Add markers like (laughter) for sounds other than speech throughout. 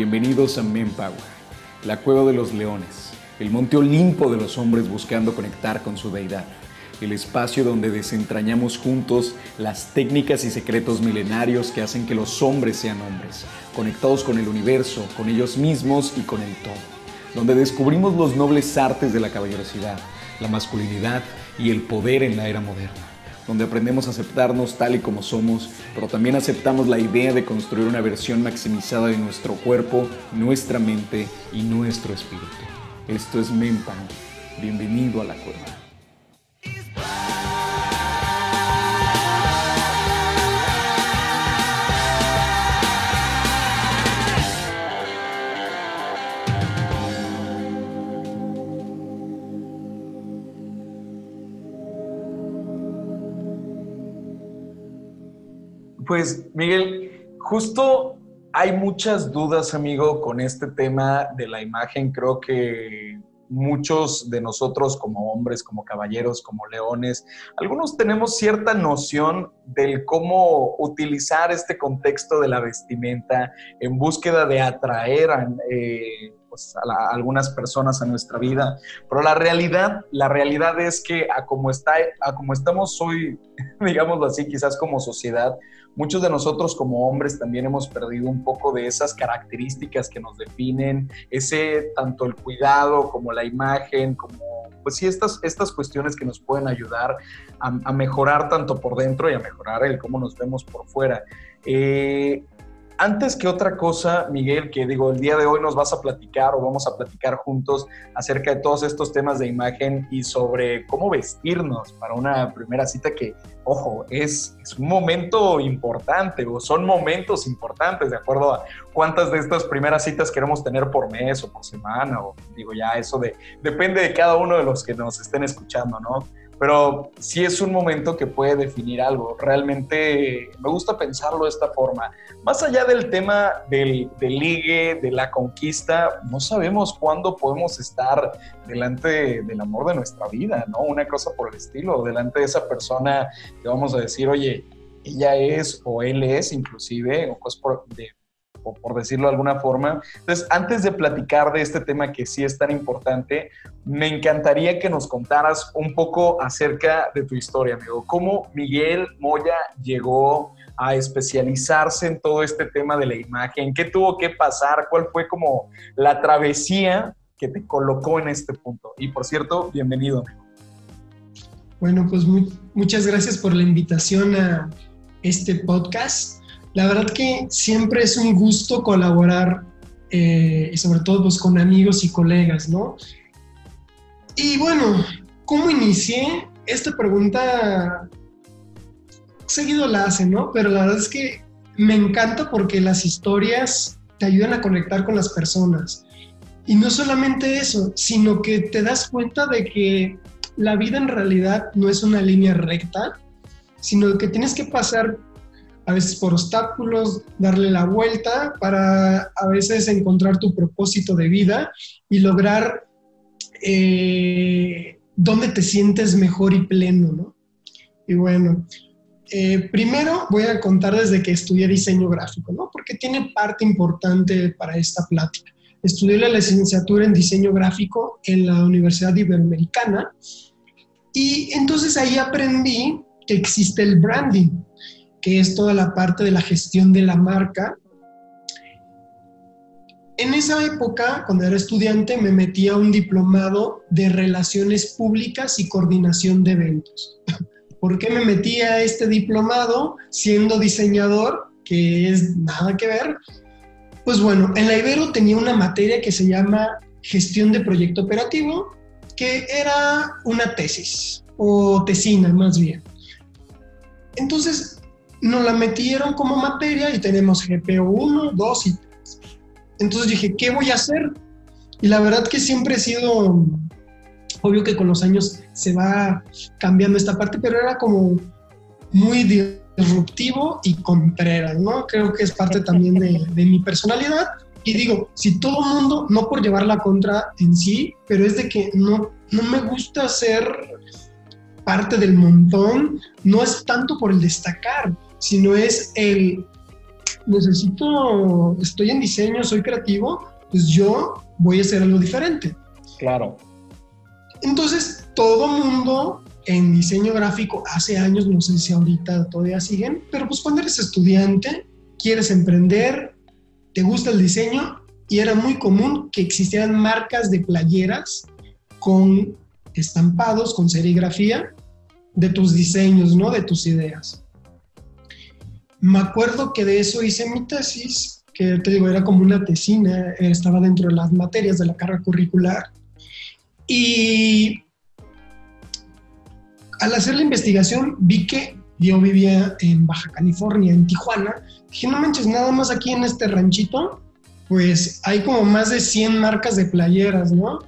Bienvenidos a Power, la cueva de los leones, el monte Olimpo de los hombres buscando conectar con su deidad, el espacio donde desentrañamos juntos las técnicas y secretos milenarios que hacen que los hombres sean hombres, conectados con el universo, con ellos mismos y con el todo, donde descubrimos los nobles artes de la caballerosidad, la masculinidad y el poder en la era moderna donde aprendemos a aceptarnos tal y como somos, pero también aceptamos la idea de construir una versión maximizada de nuestro cuerpo, nuestra mente y nuestro espíritu. Esto es Mempan. Bienvenido a la cueva. Pues Miguel, justo hay muchas dudas, amigo, con este tema de la imagen. Creo que muchos de nosotros como hombres, como caballeros, como leones, algunos tenemos cierta noción del cómo utilizar este contexto de la vestimenta en búsqueda de atraer a, eh, pues, a, algunas personas a nuestra vida. Pero la realidad, la realidad es que a como, está, a como estamos hoy, (laughs) digámoslo así, quizás como sociedad, muchos de nosotros como hombres también hemos perdido un poco de esas características que nos definen, ese tanto el cuidado como la imagen, como pues sí, estas, estas cuestiones que nos pueden ayudar a, mejorar tanto por dentro y a mejorar el cómo nos vemos por fuera. Eh, antes que otra cosa, Miguel, que digo, el día de hoy nos vas a platicar o vamos a platicar juntos acerca de todos estos temas de imagen y sobre cómo vestirnos para una primera cita que, ojo, es, un momento importante o son momentos importantes de acuerdo a cuántas de estas primeras citas queremos tener por mes o por semana o digo ya eso de, depende de cada uno de los que nos estén escuchando, ¿no? Pero sí es un momento que puede definir algo. Realmente me gusta pensarlo de esta forma. Más allá del tema del, ligue, de la conquista, no sabemos cuándo podemos estar delante del amor de nuestra vida, ¿no? Una cosa por el estilo, delante de esa persona que vamos a decir, oye, ella es o él es inclusive, o cosas por, de, por decirlo de alguna forma. Entonces, antes de platicar de este tema que sí es tan importante, me encantaría que nos contaras un poco acerca de tu historia, amigo. ¿Cómo Miguel Moya llegó a especializarse en todo este tema de la imagen? ¿Qué tuvo que pasar? ¿Cuál fue como la travesía que te colocó en este punto? Y por cierto, bienvenido, amigo. Bueno, pues muchas gracias por la invitación a este podcast la verdad que siempre es un gusto colaborar eh, y sobre todo pues, con amigos y colegas, ¿no? Y bueno, ¿cómo inicié? Esta pregunta seguido la hacen, ¿no? Pero la verdad es que me encanta porque las historias te ayudan a conectar con las personas. Y no solamente eso, sino que te das cuenta de que la vida en realidad no es una línea recta, sino que tienes que pasar a veces por obstáculos, darle la vuelta para a veces encontrar tu propósito de vida y lograr eh, dónde te sientes mejor y pleno, ¿no? Y bueno, eh, primero voy a contar desde que estudié diseño gráfico, ¿no? Porque tiene parte importante para esta plática. Estudié la licenciatura en diseño gráfico en la Universidad Iberoamericana y entonces ahí aprendí que existe el branding que es toda la parte de la gestión de la marca. En esa época, cuando era estudiante, me metí a un diplomado de relaciones públicas y coordinación de eventos. (laughs) ¿Por qué me metí a este diplomado siendo diseñador? Que es nada que ver. Pues bueno, en la Ibero tenía una materia que se llama gestión de proyecto operativo, que era una tesis o tesina más bien. Entonces, nos la metieron como materia y tenemos GPO 1, 2 y 3. Entonces dije, ¿qué voy a hacer? Y la verdad que siempre he sido, obvio que con los años se va cambiando esta parte, pero era como muy disruptivo y contreras, ¿no? Creo que es parte también de, de mi personalidad. Y digo, si todo mundo, no por llevar la contra en sí, pero es de que no, no me gusta ser parte del montón, no es tanto por el destacar, sino es el necesito, estoy en diseño, soy creativo, pues yo voy a hacer algo diferente. Claro. Entonces, todo mundo en diseño gráfico hace años, no sé si ahorita todavía siguen, pero pues cuando eres estudiante, quieres emprender, te gusta el diseño y era muy común que existieran marcas de playeras con estampados, con serigrafía de tus diseños, ¿no? De tus ideas. Me acuerdo que de eso hice mi tesis, que te digo, era como una tesina, estaba dentro de las materias de la carga curricular. Y al hacer la investigación vi que yo vivía en Baja California, en Tijuana. Dije, no manches, nada más aquí en este ranchito, pues hay como más de 100 marcas de playeras, ¿no?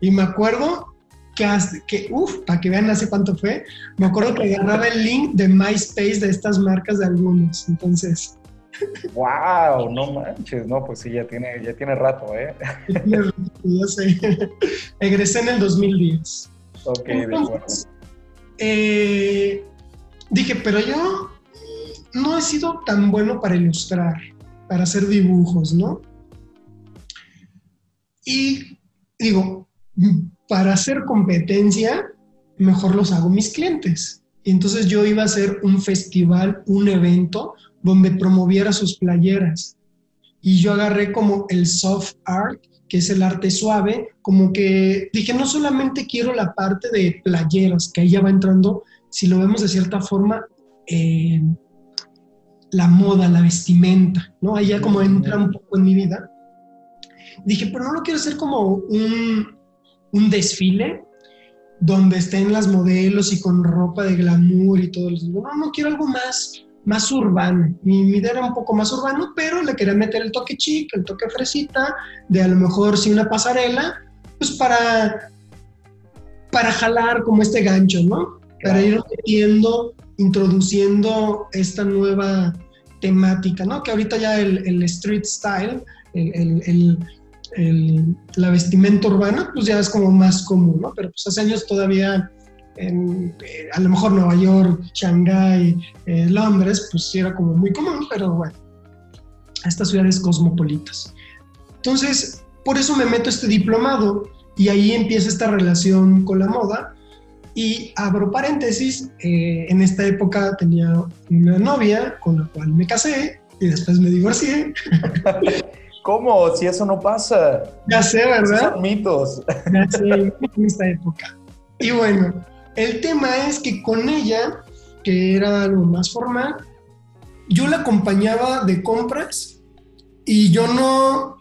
Y me acuerdo que, que uff, para que vean hace cuánto fue, me acuerdo que agarraba el link de MySpace de estas marcas de algunos. Entonces, ¡Wow! No manches, no, pues sí, ya tiene, ya tiene rato, ¿eh? ya sé. Egresé en el 2010. Ok, de acuerdo. Eh, dije, pero yo no he sido tan bueno para ilustrar, para hacer dibujos, ¿no? Y digo, para hacer competencia, mejor los hago mis clientes. Y entonces yo iba a hacer un festival, un evento donde promoviera sus playeras. Y yo agarré como el soft art, que es el arte suave, como que dije, no solamente quiero la parte de playeras, que ahí ya va entrando, si lo vemos de cierta forma, eh, la moda, la vestimenta, ¿no? Ahí ya como entra un poco en mi vida. Dije, pero no lo quiero hacer como un, un desfile donde estén las modelos y con ropa de glamour y todo. No, no quiero algo más más urbano. Mi, idea era un poco más urbano, pero le quería meter el toque chic, el toque fresita, de a lo mejor sí una pasarela, pues para, para jalar como este gancho, ¿no? Para ir metiendo, introduciendo esta nueva temática, ¿no? Que ahorita ya el, street style, el, la vestimenta urbana, pues ya es como más común, ¿no? Pero pues hace años todavía en, eh, a lo mejor Nueva York, Shanghái, eh, Londres, pues sí era como muy común, pero bueno, estas ciudades cosmopolitas. Entonces, por eso me meto este diplomado y ahí empieza esta relación con la moda. Y abro paréntesis, eh, en esta época tenía una novia con la cual me casé y después me divorcié. (laughs) ¿Cómo? Si eso no pasa. Ya sé, ¿verdad? son mitos. Ya sé, en esta época. Y bueno, el tema es que con ella, que era algo más formal, yo la acompañaba de compras y yo no,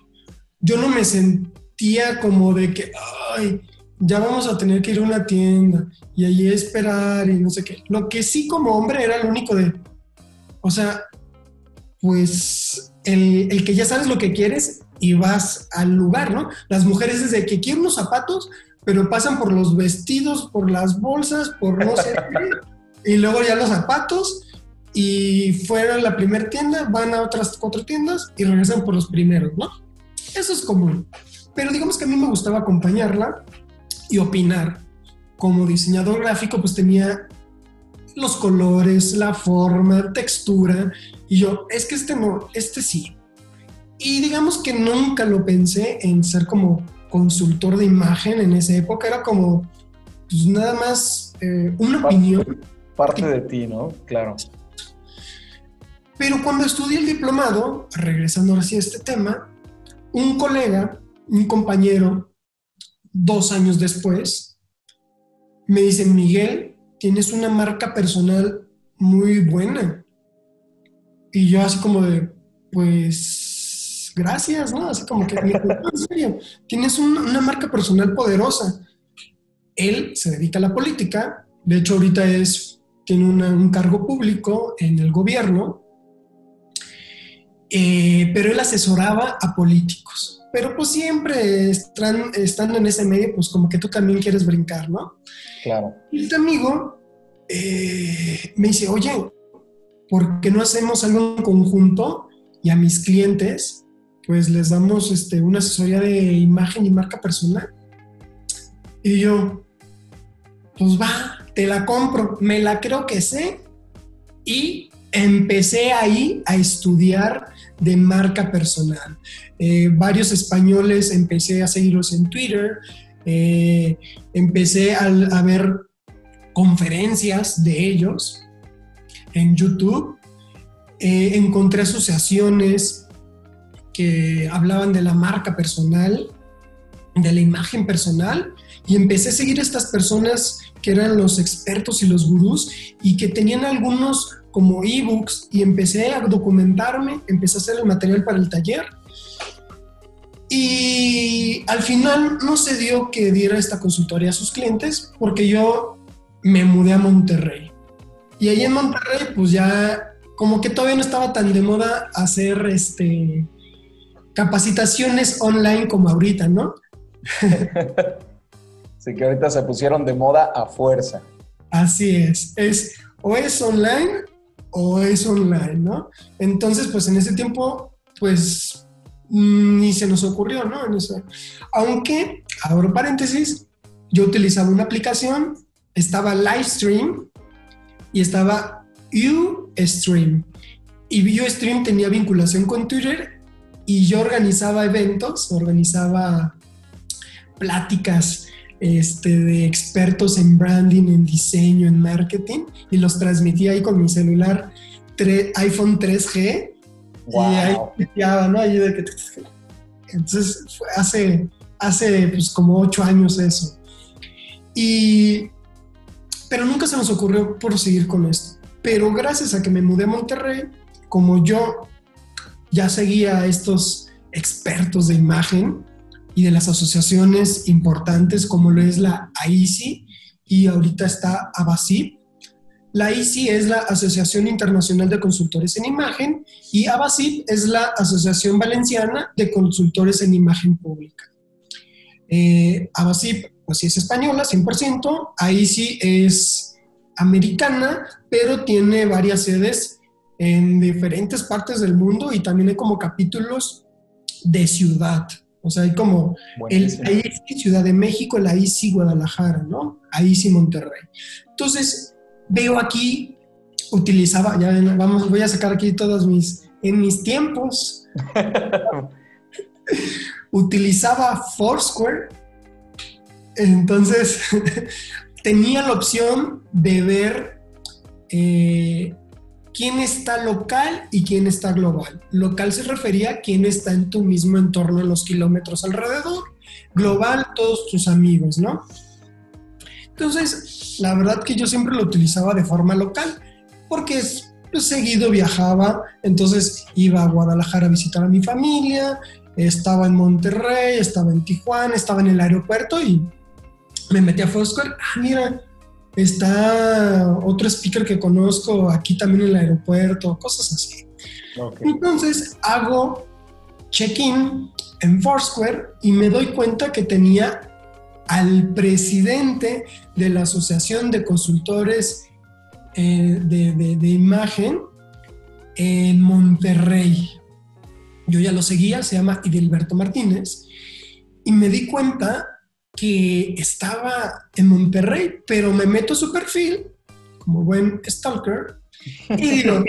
yo no me sentía como de que, ay, ya vamos a tener que ir a una tienda y allí esperar y no sé qué. Lo que sí como hombre era lo único de, o sea, pues el, el, que ya sabes lo que quieres y vas al lugar, ¿no? Las mujeres desde que quieren unos zapatos, pero pasan por los vestidos, por las bolsas, por no sé (laughs) qué, y luego ya los zapatos, y fueron a la primera tienda, van a otras cuatro tiendas y regresan por los primeros, ¿no? Eso es común. Pero digamos que a mí me gustaba acompañarla y opinar. Como diseñador gráfico, pues tenía los colores, la forma, textura, y yo, es que este no, este sí. Y digamos que nunca lo pensé en ser como consultor de imagen en esa época, era como, pues nada más eh, una opinión. Parte de ti, ¿no? Claro. Pero cuando estudié el diplomado, regresando ahora sí a este tema, un colega, un compañero, dos años después, me dice, Miguel, tienes una marca personal muy buena. Y yo así como de, pues gracias, ¿no? Así como que, (laughs) en serio, tienes una marca personal poderosa. Él se dedica a la política, de hecho ahorita es, tiene un cargo público en el gobierno, eh, pero él asesoraba a políticos. Pero pues siempre están, estando en ese medio, pues como que tú también quieres brincar, ¿no? Claro. Y este amigo eh, me dice, oye, ¿por qué no hacemos algo en conjunto? Y a mis clientes pues les damos este, una asesoría de imagen y marca personal. Y yo, pues va, te la compro, me la creo que sé y empecé ahí a estudiar de marca personal. Eh, varios españoles empecé a seguirlos en Twitter, eh, empecé a, a, ver conferencias de ellos en YouTube, eh, encontré asociaciones que hablaban de la marca personal, de la imagen personal, y empecé a seguir a estas personas que eran los expertos y los gurús y que tenían algunos como ebooks y empecé a documentarme, empecé a hacer el material para el taller y al final no se dio que diera esta consultoría a sus clientes porque yo me mudé a Monterrey. Y ahí en Monterrey pues ya como que todavía no estaba tan de moda hacer este capacitaciones online como ahorita, ¿no? (laughs) sí, que ahorita se pusieron de moda a fuerza. Así es, es o es online o es online, ¿no? Entonces, pues en ese tiempo, pues Mm, ni se nos ocurrió, ¿no? Aunque, abro paréntesis, yo utilizaba una aplicación, estaba Livestream y estaba Ustream. Y Ustream tenía vinculación con Twitter y yo organizaba eventos, organizaba pláticas este, de expertos en branding, en diseño, en marketing y los transmitía ahí con mi celular iPhone 3G y ahí ¿no? Entonces, fue hace, hace pues, como ocho años eso. Y, pero nunca se nos ocurrió proseguir con esto. Pero gracias a que me mudé a Monterrey, como yo ya seguía a estos expertos de imagen y de las asociaciones importantes como lo es la AICI y ahorita está ABASIP, la ICI es la Asociación Internacional de Consultores en Imagen y ABASIP es la Asociación Valenciana de Consultores en Imagen Pública. Eh, ABASIP, pues sí es española, 100%, AICI es americana, pero tiene varias sedes en diferentes partes del mundo y también hay como capítulos de ciudad. O sea, hay como el AICI Ciudad de México, el AICI Guadalajara, ¿no? AICI Monterrey. Entonces, veo aquí, utilizaba, ya vamos, voy a sacar aquí todos mis, en mis tiempos, (laughs) utilizaba Foursquare, entonces (laughs) tenía la opción de ver eh, quién está local y quién está global. Local se refería a quién está en tu mismo entorno en los kilómetros alrededor. Global, todos tus amigos, ¿no? Entonces, la verdad que yo siempre lo utilizaba de forma local, porque es, pues, seguido viajaba, entonces iba a Guadalajara a visitar a mi familia, estaba en Monterrey, estaba en Tijuana, estaba en el aeropuerto y me metí a Foursquare. Ah, mira, está otro speaker que conozco aquí también en el aeropuerto, cosas así. Entonces hago check-in en Foursquare y me doy cuenta que tenía al presidente de la Asociación de Consultores eh, de, Imagen en Monterrey. Yo ya lo seguía, se llama Idilberto Martínez, y me di cuenta que estaba en Monterrey, pero me meto su perfil como buen stalker y digo,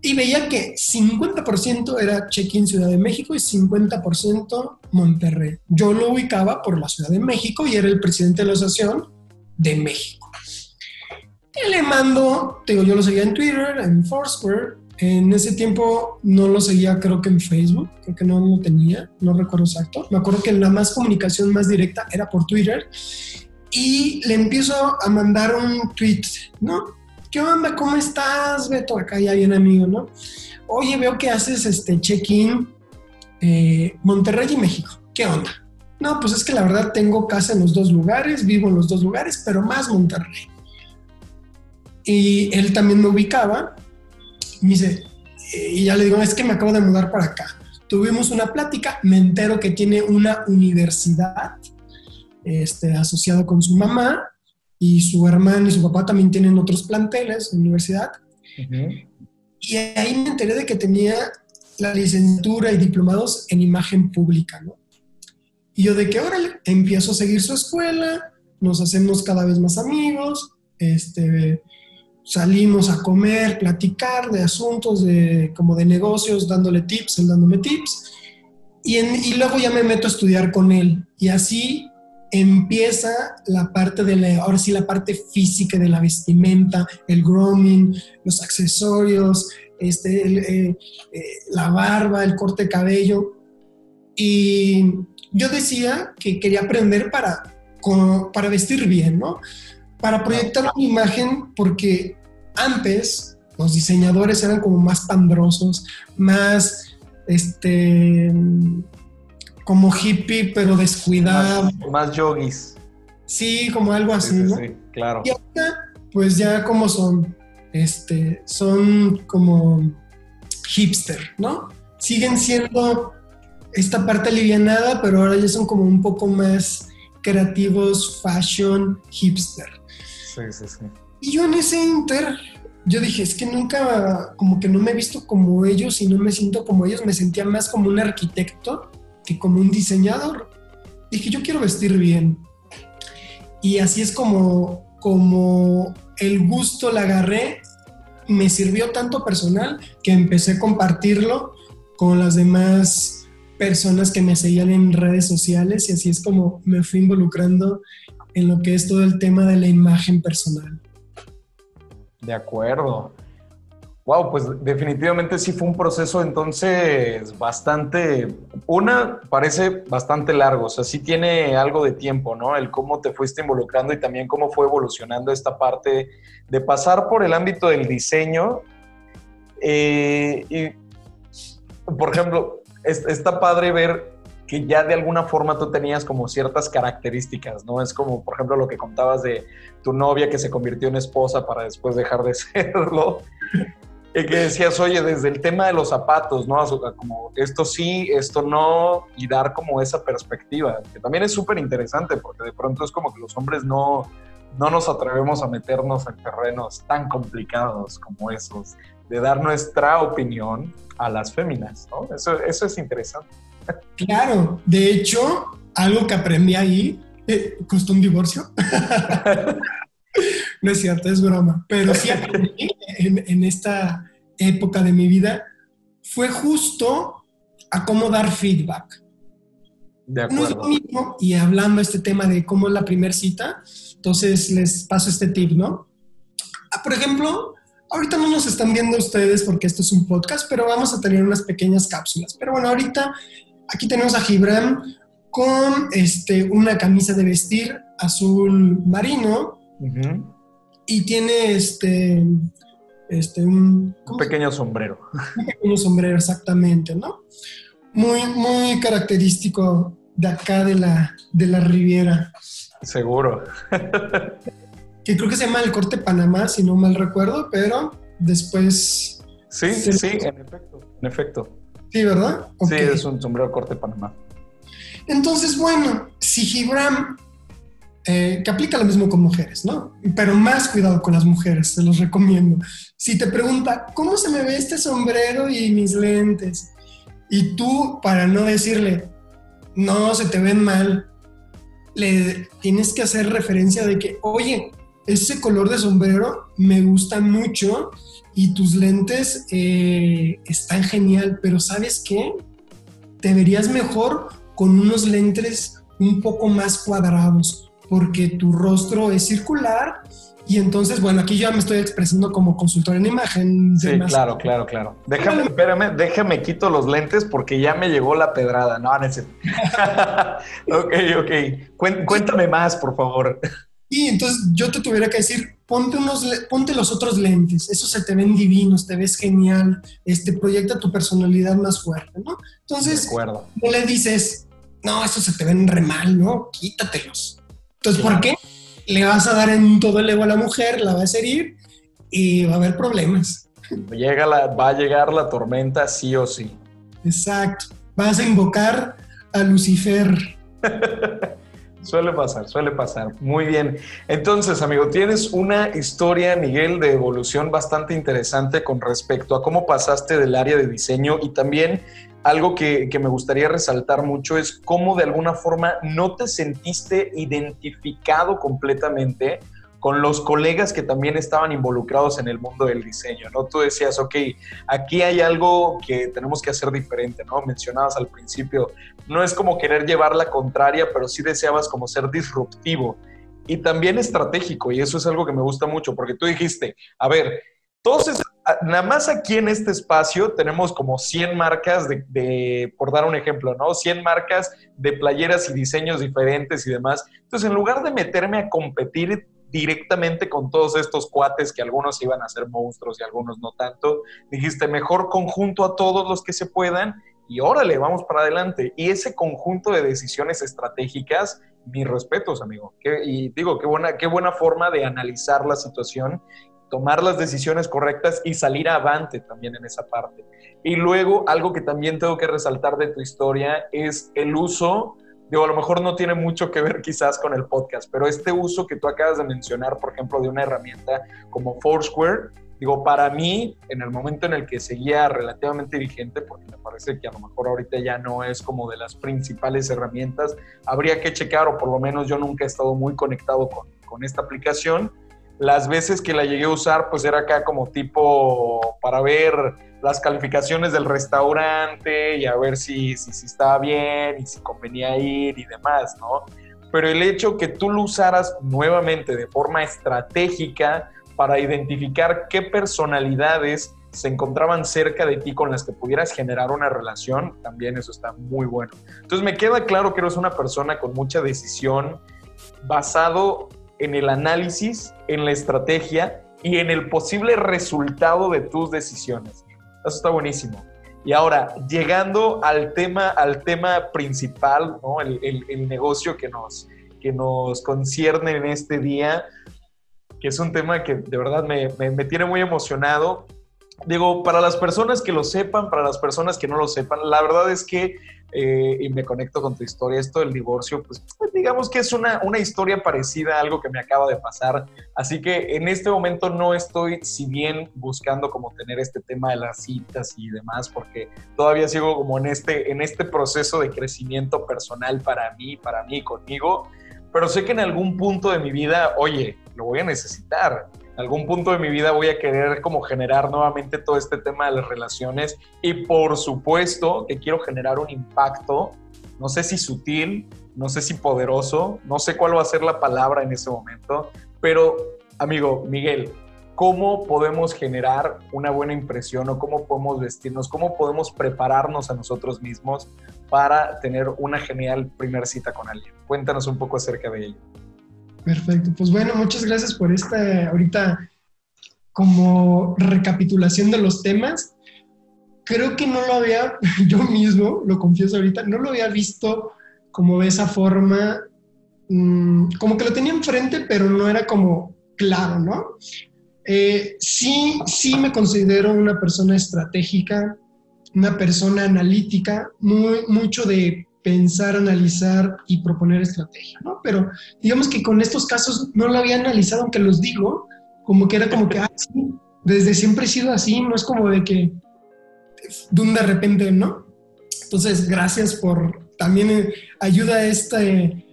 y veía que 50% era check-in Ciudad de México y 50% Monterrey. Yo lo ubicaba por la Ciudad de México y era el presidente de la asociación de México. Y le mando, digo, yo lo seguía en Twitter, en Foursquare. En ese tiempo no lo seguía, creo que en Facebook, creo que no lo tenía, no recuerdo exacto. Me acuerdo que la más comunicación más directa era por Twitter. Y le empiezo a mandar un tweet, ¿no? ¿qué onda? ¿Cómo estás, Beto? Acá ya un amigo, ¿no? Oye, veo que haces este check-in eh, Monterrey y México. ¿Qué onda? No, pues es que la verdad tengo casa en los dos lugares, vivo en los dos lugares, pero más Monterrey. Y él también me ubicaba. Me dice, y ya le digo, es que me acabo de mudar para acá. Tuvimos una plática, me entero que tiene una universidad este, asociado con su mamá y su hermano y su papá también tienen otros planteles universidad. Y ahí me enteré de que tenía la licenciatura y diplomados en imagen pública, ¿no? Y yo de que ahora empiezo a seguir su escuela, nos hacemos cada vez más amigos, este, salimos a comer, platicar de asuntos de, como de negocios, dándole tips, él dándome tips, y, y luego ya me meto a estudiar con él. Y así empieza la parte de la, ahora sí, la parte física de la vestimenta, el grooming, los accesorios, este, eh, eh, la barba, el corte de cabello. Y yo decía que quería aprender para, para vestir bien, ¿no? Para proyectar una imagen, porque antes los diseñadores eran como más pandrosos, más, este, como hippie, pero descuidado. Más, más yogis. Sí, como algo así, ¿no? Sí, claro. Y ahora, pues ya como son, este, son como hipster, ¿no? Siguen siendo esta parte alivianada, pero ahora ya son como un poco más creativos, fashion, hipster. Sí, sí, sí. Y yo en ese inter, yo dije, es que nunca, como que no me he visto como ellos y no me siento como ellos, me sentía más como un arquitecto que como un diseñador. Dije, yo quiero vestir bien. Y así es como, como el gusto la agarré, me sirvió tanto personal que empecé a compartirlo con las demás personas que me seguían en redes sociales y así es como me fui involucrando en lo que es todo el tema de la imagen personal. De acuerdo. Wow, pues definitivamente sí fue un proceso entonces bastante, una parece bastante largo, o sea, sí tiene algo de tiempo, ¿no? El cómo te fuiste involucrando y también cómo fue evolucionando esta parte de pasar por el ámbito del diseño. Eh, y, por ejemplo, está padre ver que ya de alguna forma tú tenías como ciertas características, ¿no? Es como, por ejemplo, lo que contabas de tu novia que se convirtió en esposa para después dejar de (laughs) serlo. Y que decías, oye, desde el tema de los zapatos, ¿no? Como esto sí, esto no, y dar como esa perspectiva, que también es súper interesante, porque de pronto es como que los hombres no, no nos atrevemos a meternos en terrenos tan complicados como esos, de dar nuestra opinión a las féminas, ¿no? Eso, eso es interesante. Claro, de hecho, algo que aprendí ahí, eh, costó un divorcio. (laughs) no es cierto, es broma, pero sí aprendí en, esta época de mi vida, fue justo a cómo dar feedback. De acuerdo. y hablando este tema de cómo es la primera cita, entonces les paso este tip, ¿no? Ah, por ejemplo, ahorita no nos están viendo ustedes porque esto es un podcast, pero vamos a tener unas pequeñas cápsulas. Pero bueno, ahorita aquí tenemos a Gibran con este, una camisa de vestir azul marino y tiene este, este un, pequeño sombrero. Un pequeño sombrero, exactamente, ¿no? Muy, muy característico de acá de la, de la Riviera. Seguro. que creo que se llama el corte Panamá, si no mal recuerdo, pero después... Sí, sí, en efecto, en efecto. Sí, ¿verdad? Sí, es un sombrero corte Panamá. Entonces, bueno, si Gibram eh, que aplica lo mismo con mujeres, ¿no? Pero más cuidado con las mujeres, se los recomiendo. Si te pregunta, ¿cómo se me ve este sombrero y mis lentes? Y tú, para no decirle, no, se te ven mal, le tienes que hacer referencia de que, oye, ese color de sombrero me gusta mucho y tus lentes eh, están genial, pero ¿sabes qué? Te verías mejor con unos lentes un poco más cuadrados porque tu rostro es circular y entonces, bueno, aquí ya me estoy expresando como consultor en imagen. Sí, claro, claro, claro. Déjame, espérame, déjame quito los lentes porque ya me llegó la pedrada. No, no (laughs) (laughs) ok, ok. Cuéntame más, por favor. Y entonces yo te tuviera que decir, ponte, unos, ponte los otros lentes, esos se te ven divinos, te ves genial, este, proyecta tu personalidad más fuerte, ¿no? Entonces, no le dices, no, esos se te ven re mal, ¿no? Quítatelos. Entonces, ¿por qué? Le vas a dar en todo el ego a la mujer, la vas a herir y va a haber problemas. Llega la, va a llegar la tormenta sí o sí. Exacto. Vas a invocar a Lucifer. (laughs) suele pasar, suele pasar. Muy bien. Entonces, amigo, tienes una historia, Miguel, de evolución bastante interesante con respecto a cómo pasaste del área de diseño y también algo que, me gustaría resaltar mucho es cómo de alguna forma no te sentiste identificado completamente con los colegas que también estaban involucrados en el mundo del diseño, ¿no? Tú decías, ok, aquí hay algo que tenemos que hacer diferente, ¿no? Mencionabas al principio, no es como querer llevar la contraria, pero sí deseabas como ser disruptivo y también estratégico, y eso es algo que me gusta mucho, porque tú dijiste, a ver, todos nada más aquí en este espacio tenemos como 100 marcas de, por dar un ejemplo, ¿no? 100 marcas de playeras y diseños diferentes y demás. Entonces, en lugar de meterme a competir directamente con todos estos cuates que algunos iban a ser monstruos y algunos no tanto, dijiste, mejor conjunto a todos los que se puedan y órale, vamos para adelante. Y ese conjunto de decisiones estratégicas, mis respetos, amigo. y digo, qué buena, qué buena forma de analizar la situación tomar las decisiones correctas y salir avante también en esa parte. Y luego, algo que también tengo que resaltar de tu historia es el uso, digo, a lo mejor no tiene mucho que ver quizás con el podcast, pero este uso que tú acabas de mencionar, por ejemplo, de una herramienta como Foursquare, digo, para mí, en el momento en el que seguía relativamente vigente, porque me parece que a lo mejor ahorita ya no es como de las principales herramientas, habría que checar, o por lo menos yo nunca he estado muy conectado con, con esta aplicación, las veces que la llegué a usar, pues era acá como tipo para ver las calificaciones del restaurante y a ver si, si, si estaba bien y si convenía ir y demás, ¿no? Pero el hecho que tú lo usaras nuevamente de forma estratégica para identificar qué personalidades se encontraban cerca de ti con las que pudieras generar una relación, también eso está muy bueno. Entonces me queda claro que eres una persona con mucha decisión basado en el análisis, en la estrategia y en el posible resultado de tus decisiones. Eso está buenísimo. Y ahora, llegando al tema, al tema principal, el, negocio que nos, que nos concierne en este día, que es un tema que de verdad me, me tiene muy emocionado. Digo, para las personas que lo sepan, para las personas que no lo sepan, la verdad es que eh, y me conecto con tu historia, esto del divorcio, pues, pues digamos que es una, una historia parecida a algo que me acaba de pasar. Así que en este momento no estoy, si bien buscando como tener este tema de las citas y demás, porque todavía sigo como en este, en este proceso de crecimiento personal para mí, para mí, conmigo, pero sé que en algún punto de mi vida, oye, lo voy a necesitar algún punto de mi vida voy a querer como generar nuevamente todo este tema de las relaciones y por supuesto que quiero generar un impacto, no sé si sutil, no sé si poderoso, no sé cuál va a ser la palabra en ese momento, pero amigo Miguel, ¿cómo podemos generar una buena impresión o cómo podemos vestirnos, cómo podemos prepararnos a nosotros mismos para tener una genial primera cita con alguien? Cuéntanos un poco acerca de ello. Perfecto. Pues bueno, muchas gracias por esta ahorita como recapitulación de los temas. Creo que no lo había, (laughs) yo mismo, lo confieso ahorita, no lo había visto como de esa forma, mm, como que lo tenía enfrente, pero no era como claro, ¿no? Eh, sí, sí me considero una persona estratégica, una persona analítica, muy, mucho de pensar, analizar y proponer estrategia, ¿no? Pero digamos que con estos casos no lo había analizado, aunque los digo, como que era como que, ah, sí, desde siempre he sido así, no es como de que de un de repente, ¿no? Entonces, gracias por también eh, ayuda a esta eh,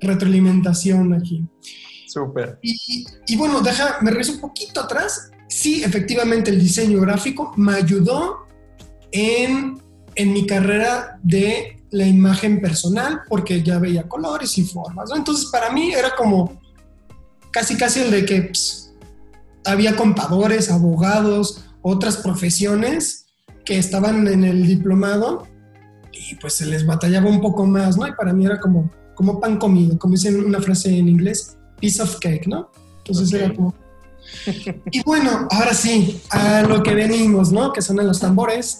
retroalimentación aquí. Súper. Y, y, bueno, deja, me regreso un poquito atrás. Sí, efectivamente, el diseño gráfico me ayudó en, en mi carrera de la imagen personal porque ya veía colores y formas. Entonces, para mí era como casi, casi el de que pues, había contadores, abogados, otras profesiones que estaban en el diplomado y pues se les batallaba un poco más, ¿no? Y para mí era como, como pan comido, como dicen una frase en inglés, piece of cake, ¿no? Entonces era como... Y bueno, ahora sí, a lo que venimos, ¿no? Que son los tambores.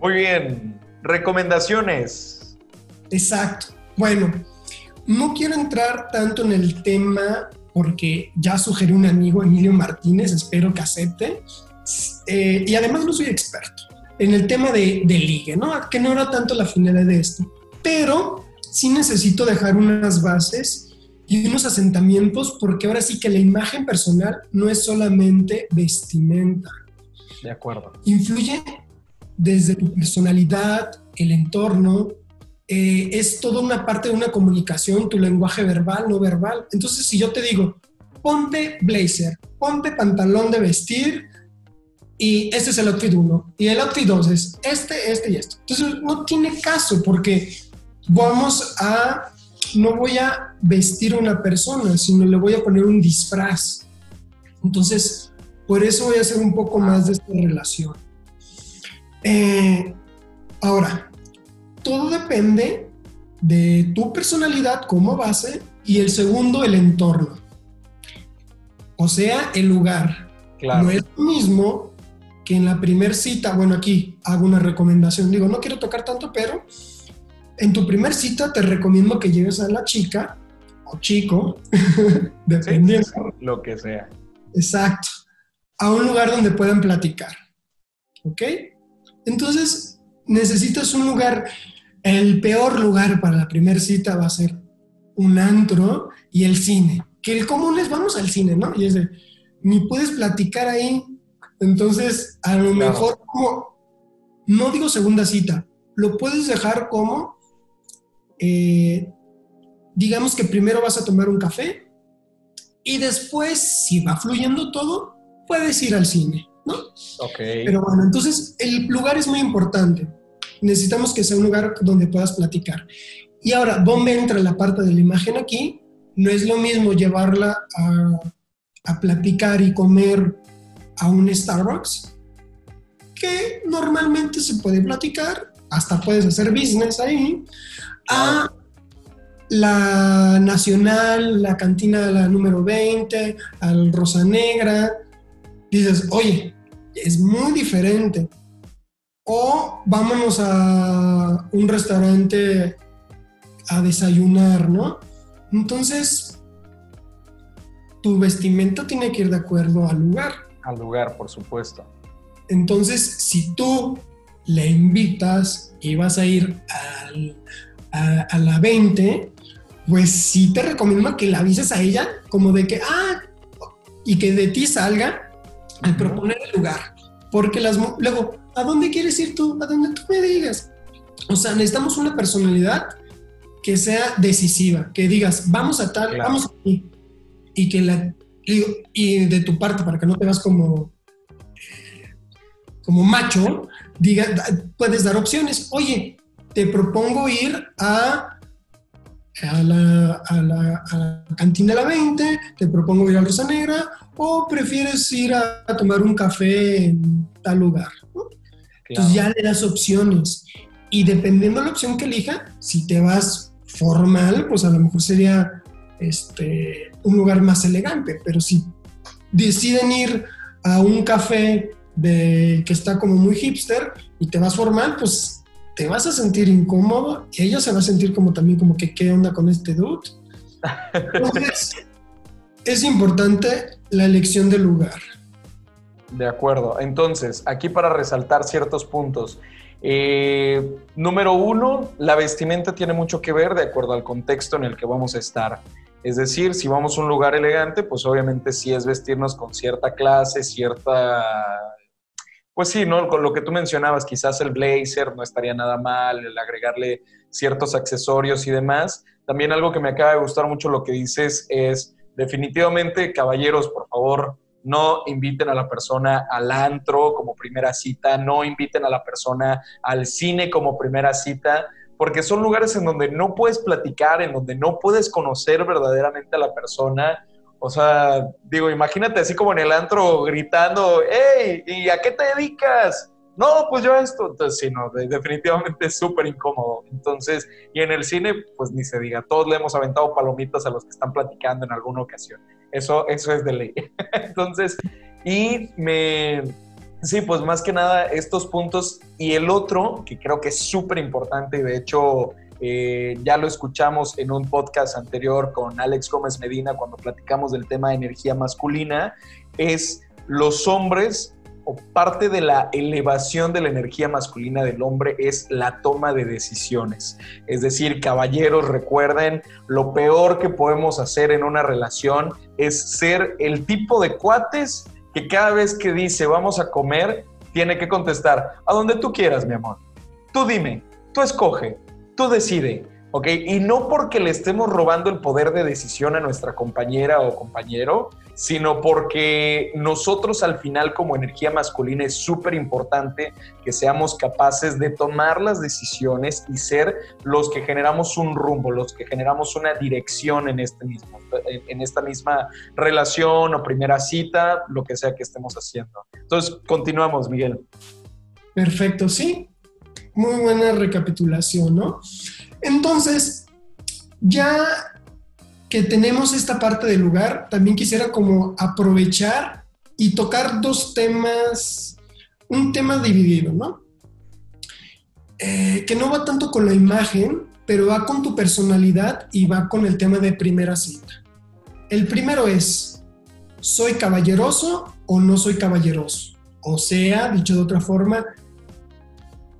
Muy bien. Recomendaciones. Exacto. Bueno, no quiero entrar tanto en el tema porque ya sugirió un amigo, Emilio Martínez, espero que acepte. Eh, y además no soy experto en el tema de, de ligue, ¿no? Que no era tanto la finalidad de esto. Pero sí necesito dejar unas bases y unos asentamientos porque ahora sí que la imagen personal no es solamente vestimenta. De acuerdo. Influye desde tu personalidad, el entorno, eh, es toda una parte de una comunicación, tu lenguaje verbal, no verbal. Entonces, si yo te digo, ponte blazer, ponte pantalón de vestir y este es el outfit 1 y el outfit 2 es este, este y esto. Entonces, no tiene caso porque vamos a, no voy a vestir a una persona, sino le voy a poner un disfraz. Entonces, por eso voy a hacer un poco más de esta relación. Eh, ahora, todo depende de tu personalidad como base y el segundo, el entorno. O sea, el lugar. No es lo mismo que en la primer cita, bueno, aquí hago una recomendación, digo, no quiero tocar tanto, pero en tu primer cita te recomiendo que lleves a la chica o chico, (laughs) dependiendo. lo que sea. Exacto. A un lugar donde puedan platicar. ¿Ok? Entonces, necesitas un lugar el peor lugar para la primera cita va a ser un antro y el cine. Que el común es vamos al cine, ¿no? Y es de, ni puedes platicar ahí. Entonces, a lo mejor como, no digo segunda cita, lo puedes dejar como, eh, digamos que primero vas a tomar un café y después, si va fluyendo todo, puedes ir al cine, ¿no? Ok. Pero bueno, entonces el lugar es muy importante necesitamos que sea un lugar donde puedas platicar. Y ahora, ¿dónde entra la parte de la imagen aquí? No es lo mismo llevarla a, a platicar y comer a un Starbucks, que normalmente se puede platicar, hasta puedes hacer business ahí, a la Nacional, la cantina la número 20, al Rosa Negra. Dices, oye, es muy diferente o vámonos a un restaurante a desayunar, ¿no? Entonces, tu vestimenta tiene que ir de acuerdo al lugar. Al lugar, por supuesto. Entonces, si tú le invitas y vas a ir a, la 20, pues sí te recomiendo que la avises a ella como de que, ah, y que de ti salga al proponer el lugar. Porque las, luego, ¿a dónde quieres ir tú? A donde tú me digas. O sea, necesitamos una personalidad que sea decisiva, que digas, vamos a tal, vamos aquí. Y que la, y, de tu parte, para que no te veas como, como macho, diga, puedes dar opciones. Oye, te propongo ir a, a, la, a, la, a la cantina de la 20, te propongo ir a Rosa Negra, o prefieres ir a, tomar un café en tal lugar. Entonces ya le das opciones. Y dependiendo de la opción que elija, si te vas formal, pues a lo mejor sería este, un lugar más elegante. Pero si deciden ir a un café de, que está como muy hipster y te vas formal, pues te vas a sentir incómodo y ella se va a sentir como también como que qué onda con este dude. Entonces, (laughs) es importante la elección del lugar. De acuerdo. Entonces, aquí para resaltar ciertos puntos. Eh, número uno, la vestimenta tiene mucho que ver de acuerdo al contexto en el que vamos a estar. Es decir, si vamos a un lugar elegante, pues obviamente sí es vestirnos con cierta clase, cierta... Pues sí, ¿no? Con lo que tú mencionabas, quizás el blazer no estaría nada mal, el agregarle ciertos accesorios y demás. También algo que me acaba de gustar mucho lo que dices es definitivamente, caballeros, por favor, no inviten a la persona al antro como primera cita, no inviten a la persona al cine como primera cita, porque son lugares en donde no puedes platicar, en donde no puedes conocer verdaderamente a la persona. O sea, digo, imagínate así como en el antro gritando, hey, ¿y a qué te dedicas? no, pues yo esto, entonces sí, no, definitivamente es súper incómodo. Entonces, y en el cine, pues ni se diga, todos le hemos aventado palomitas a los que están platicando en alguna ocasión. Eso, eso es de ley. (laughs) entonces, y me, sí, pues más que nada estos puntos y el otro, que creo que es súper importante y de hecho... Eh, ya lo escuchamos en un podcast anterior con Alex Gómez Medina cuando platicamos del tema de energía masculina, es los hombres o parte de la elevación de la energía masculina del hombre es la toma de decisiones. Es decir, caballeros, recuerden, lo peor que podemos hacer en una relación es ser el tipo de cuates que cada vez que dice vamos a comer, tiene que contestar, a donde tú quieras, mi amor. Tú dime, tú escoge, tú decide, ¿ok? Y no porque le estemos robando el poder de decisión a nuestra compañera o compañero, sino porque nosotros al final como energía masculina es súper importante que seamos capaces de tomar las decisiones y ser los que generamos un rumbo, los que generamos una dirección en, este mismo, en esta misma relación o primera cita, lo que sea que estemos haciendo. Entonces, continuamos, Miguel. Perfecto, sí. Muy buena recapitulación, ¿no? Entonces, ya que tenemos esta parte del lugar, también quisiera como aprovechar y tocar dos temas, un tema dividido, ¿no? Eh, que no va tanto con la imagen, pero va con tu personalidad y va con el tema de primera cita. El primero es, ¿soy caballeroso o no soy caballeroso? O sea, dicho de otra forma,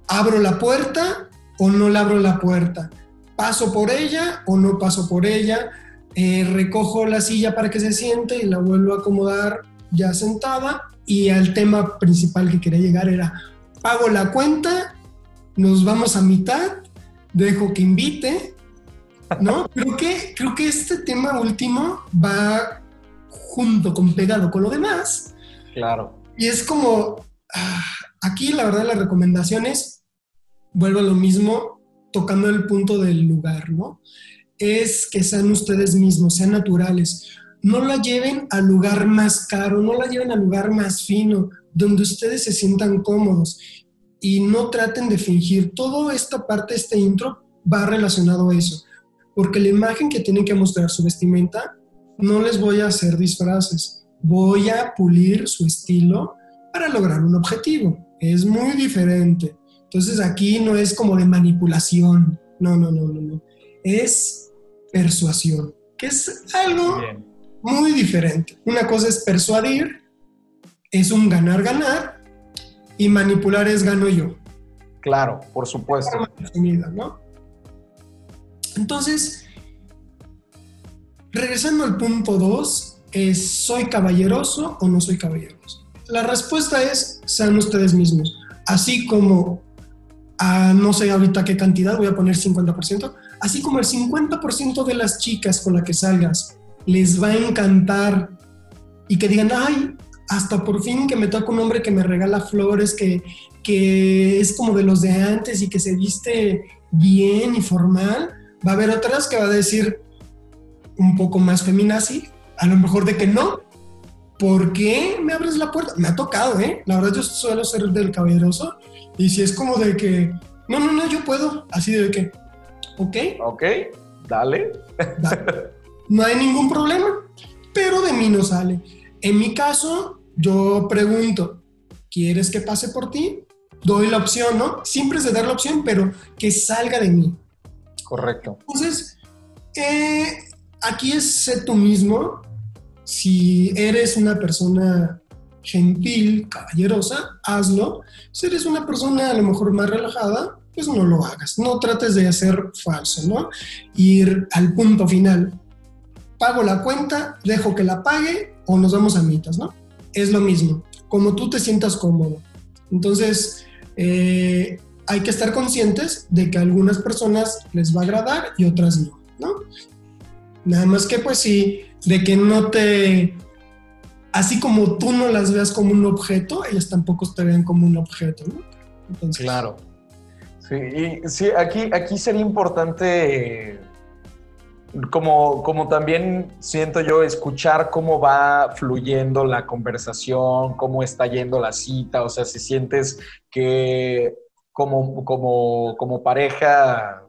¿abro la puerta o no la abro la puerta? ¿Paso por ella o no paso por ella? Eh, recojo la silla para que se siente y la vuelvo a acomodar ya sentada. Y al tema principal que quería llegar era, pago la cuenta, nos vamos a mitad, dejo que invite, ¿no? (laughs) creo, que, creo que este tema último va junto con pegado con lo demás. Claro. Y es como, ah, aquí la verdad la recomendación es, vuelvo a lo mismo, tocando el punto del lugar, ¿no? es que sean ustedes mismos, sean naturales. No la lleven al lugar más caro, no la lleven al lugar más fino, donde ustedes se sientan cómodos y no traten de fingir. Toda esta parte, este intro, va relacionado a eso, porque la imagen que tienen que mostrar su vestimenta, no les voy a hacer disfraces, voy a pulir su estilo para lograr un objetivo. Es muy diferente. Entonces aquí no es como de manipulación, no, no, no, no, no. Es persuasión, que es algo muy diferente. Una cosa es persuadir, es un ganar-ganar, y manipular es gano yo. Claro, por supuesto. Entonces, regresando al punto 2, es ¿soy caballeroso o no soy caballeroso? La respuesta es, sean ustedes mismos. Así como, a, no sé ahorita qué cantidad, voy a poner 50%, así como el 50% de las chicas con las que salgas les va a encantar y que digan, ay, hasta por fin que me toca un hombre que me regala flores, que, que es como de los de antes y que se viste bien y formal, va a haber otras que va a decir un poco más feminazi, a lo mejor de que no. ¿Por qué me abres la puerta? Me ha tocado, ¿eh? La verdad yo suelo ser del caballeroso y si es como de que, no, no, no, yo puedo, así de que, ¿Ok? Ok, dale. No hay ningún problema, pero de mí no sale. En mi caso, yo pregunto, ¿quieres que pase por ti? Doy la opción, ¿no? Siempre es de dar la opción, pero que salga de mí. Correcto. Entonces, eh, aquí es ser tú mismo. Si eres una persona gentil, caballerosa, hazlo. Si eres una persona a lo mejor más relajada, pues no lo hagas. No trates de hacer falso, ¿no? Ir al punto final. Pago la cuenta, dejo que la pague o nos damos a mitas, ¿no? Es lo mismo, como tú te sientas cómodo. Entonces, eh, hay que estar conscientes de que a algunas personas les va a agradar y otras no, ¿no? Nada más que pues sí, de que no te... Así como tú no las veas como un objeto, ellas tampoco te vean como un objeto, ¿no? Entonces, claro. Sí, y sí, aquí, aquí sería importante, como, como también siento yo, escuchar cómo va fluyendo la conversación, cómo está yendo la cita, o sea, si sientes que como, como, como pareja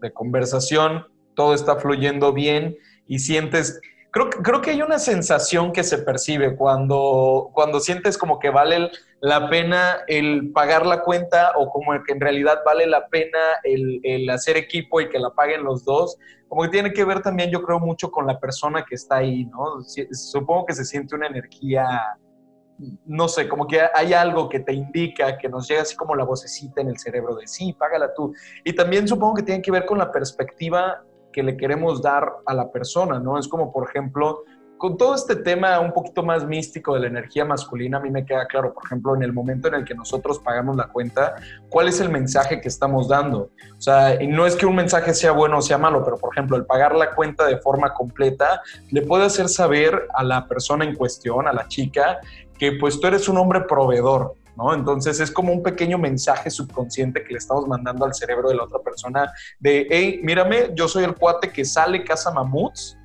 de conversación todo está fluyendo bien y sientes Creo, creo, que hay una sensación que se percibe cuando, cuando sientes como que vale la pena el pagar la cuenta o como que en realidad vale la pena el, el, hacer equipo y que la paguen los dos, como que tiene que ver también yo creo mucho con la persona que está ahí, ¿no? Supongo que se siente una energía, no sé, como que hay algo que te indica, que nos llega así como la vocecita en el cerebro de sí, págala tú. Y también supongo que tiene que ver con la perspectiva que le queremos dar a la persona, ¿no? Es como, por ejemplo, con todo este tema un poquito más místico de la energía masculina, a mí me queda claro, por ejemplo, en el momento en el que nosotros pagamos la cuenta, cuál es el mensaje que estamos dando. O sea, y no es que un mensaje sea bueno o sea malo, pero por ejemplo, el pagar la cuenta de forma completa le puede hacer saber a la persona en cuestión, a la chica, que pues tú eres un hombre proveedor, ¿no? Entonces es como un pequeño mensaje subconsciente que le estamos mandando al cerebro de la otra persona de, hey, mírame, yo soy el cuate que sale casa mamuts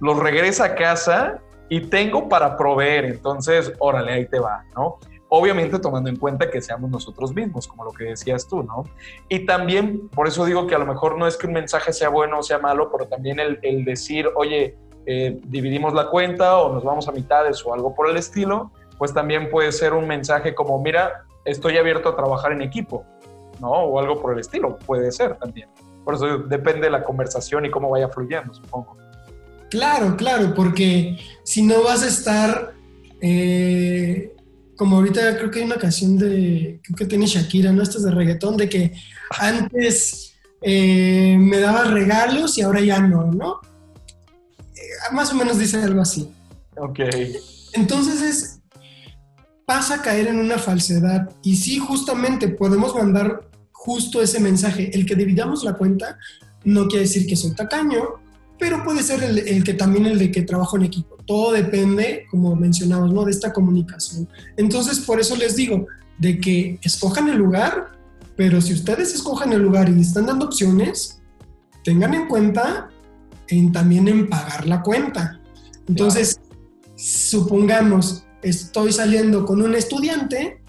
los regresa a casa y tengo para proveer. Entonces, órale, ahí te va, ¿no? Obviamente tomando en cuenta que seamos nosotros mismos, como lo que decías tú, ¿no? Y también, por eso digo que a lo mejor no es que un mensaje sea bueno o sea malo, pero también el, decir, oye, eh, dividimos la cuenta o nos vamos a mitades o algo por el estilo, pues también puede ser un mensaje como, mira, estoy abierto a trabajar en equipo, ¿no? O algo por el estilo, puede ser también. Por eso depende de la conversación y cómo vaya fluyendo, supongo. Claro, claro, porque si no vas a estar, eh, como ahorita creo que hay una canción de, creo que tiene Shakira, ¿no? Estas de reggaetón, de que antes eh, me daba regalos y ahora ya no, ¿no? Eh, más o menos dice algo así. Ok. Entonces es, pasa a caer en una falsedad y sí, justamente podemos mandar justo ese mensaje, el que dividamos la cuenta no quiere decir que soy tacaño, pero puede ser el, que también el de que trabajo en equipo. Todo depende, como mencionamos, ¿no? De esta comunicación. Entonces, por eso les digo, de que escojan el lugar, pero si ustedes escojan el lugar y están dando opciones, tengan en cuenta en, también en pagar la cuenta. Entonces, supongamos, estoy saliendo con un estudiante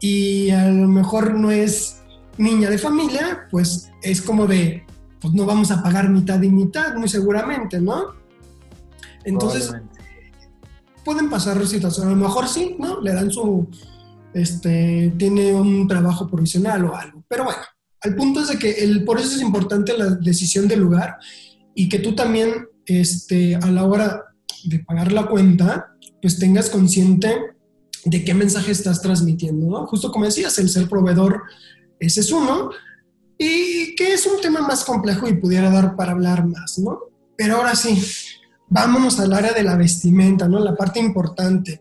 y a lo mejor no es niña de familia, pues es como de, pues no vamos a pagar mitad y mitad, muy seguramente, ¿no? Entonces, pueden pasar situaciones, a lo mejor sí, ¿no? Le dan su, este, tiene un trabajo provisional o algo, pero bueno, al punto es de que el, por eso es importante la decisión del lugar y que tú también, este, a la hora de pagar la cuenta, pues tengas consciente de qué mensaje estás transmitiendo, ¿no? Justo como decías, el ser proveedor, ese es uno, y que es un tema más complejo y pudiera dar para hablar más, ¿no? Pero ahora sí, vámonos al área de la vestimenta, ¿no? La parte importante.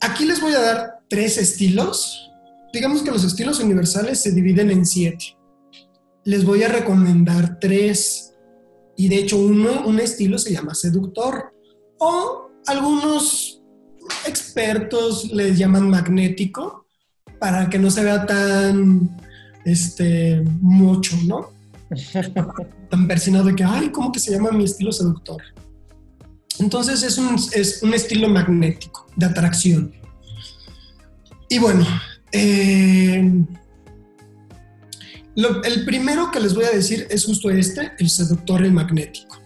Aquí les voy a dar tres estilos. Digamos que los estilos universales se dividen en siete. Les voy a recomendar tres. Y de hecho, uno, un estilo se llama seductor. O algunos expertos les llaman magnético para que no se vea tan este, mucho, ¿no? (laughs) Tan persinado de que, ay, ¿cómo que se llama mi estilo seductor? Entonces es un, es un estilo magnético, de atracción. Y bueno, eh, el primero que les voy a decir es justo este, el seductor, el magnético.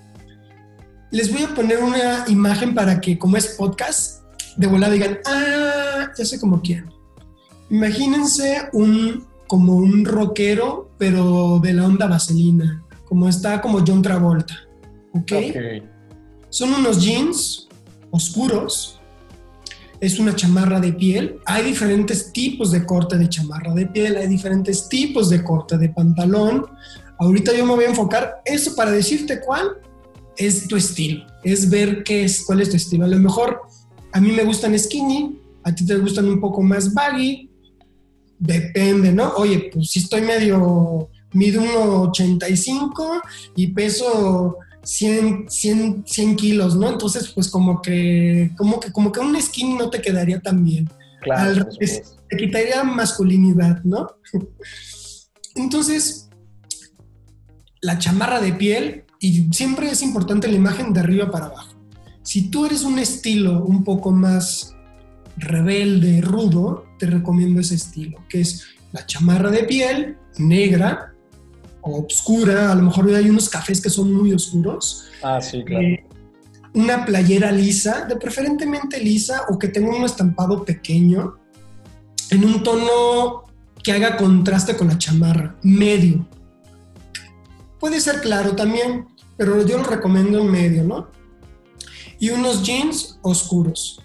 Les voy a poner una imagen para que, como es podcast, de volada digan, ah, ya sé cómo quién. Imagínense un como un rockero, pero de la onda vaselina, como está como John Travolta. ¿Ok? Son unos jeans oscuros, es una chamarra de piel. Hay diferentes tipos de corte de chamarra de piel, hay diferentes tipos de corte de pantalón. Ahorita yo me voy a enfocar eso para decirte cuál es tu estilo, es ver qué es, cuál es tu estilo. A lo mejor a mí me gustan skinny, a ti te gustan un poco más baggy, depende, ¿no? Oye, pues si estoy medio, mido 1,85 y peso 100, 100, 100 kilos, ¿no? Entonces, pues como que, como que, como que un skin no te quedaría tan bien. Claro. te quitaría masculinidad, ¿no? (laughs) Entonces, la chamarra de piel, y siempre es importante la imagen de arriba para abajo. Si tú eres un estilo un poco más rebelde, rudo, te recomiendo ese estilo, que es la chamarra de piel negra o oscura, a lo mejor hay unos cafés que son muy oscuros. Ah, sí, claro. Eh, una playera lisa, de preferentemente lisa o que tenga un estampado pequeño, en un tono que haga contraste con la chamarra, medio. Puede ser claro también, pero yo lo recomiendo en medio, ¿no? Y unos jeans oscuros.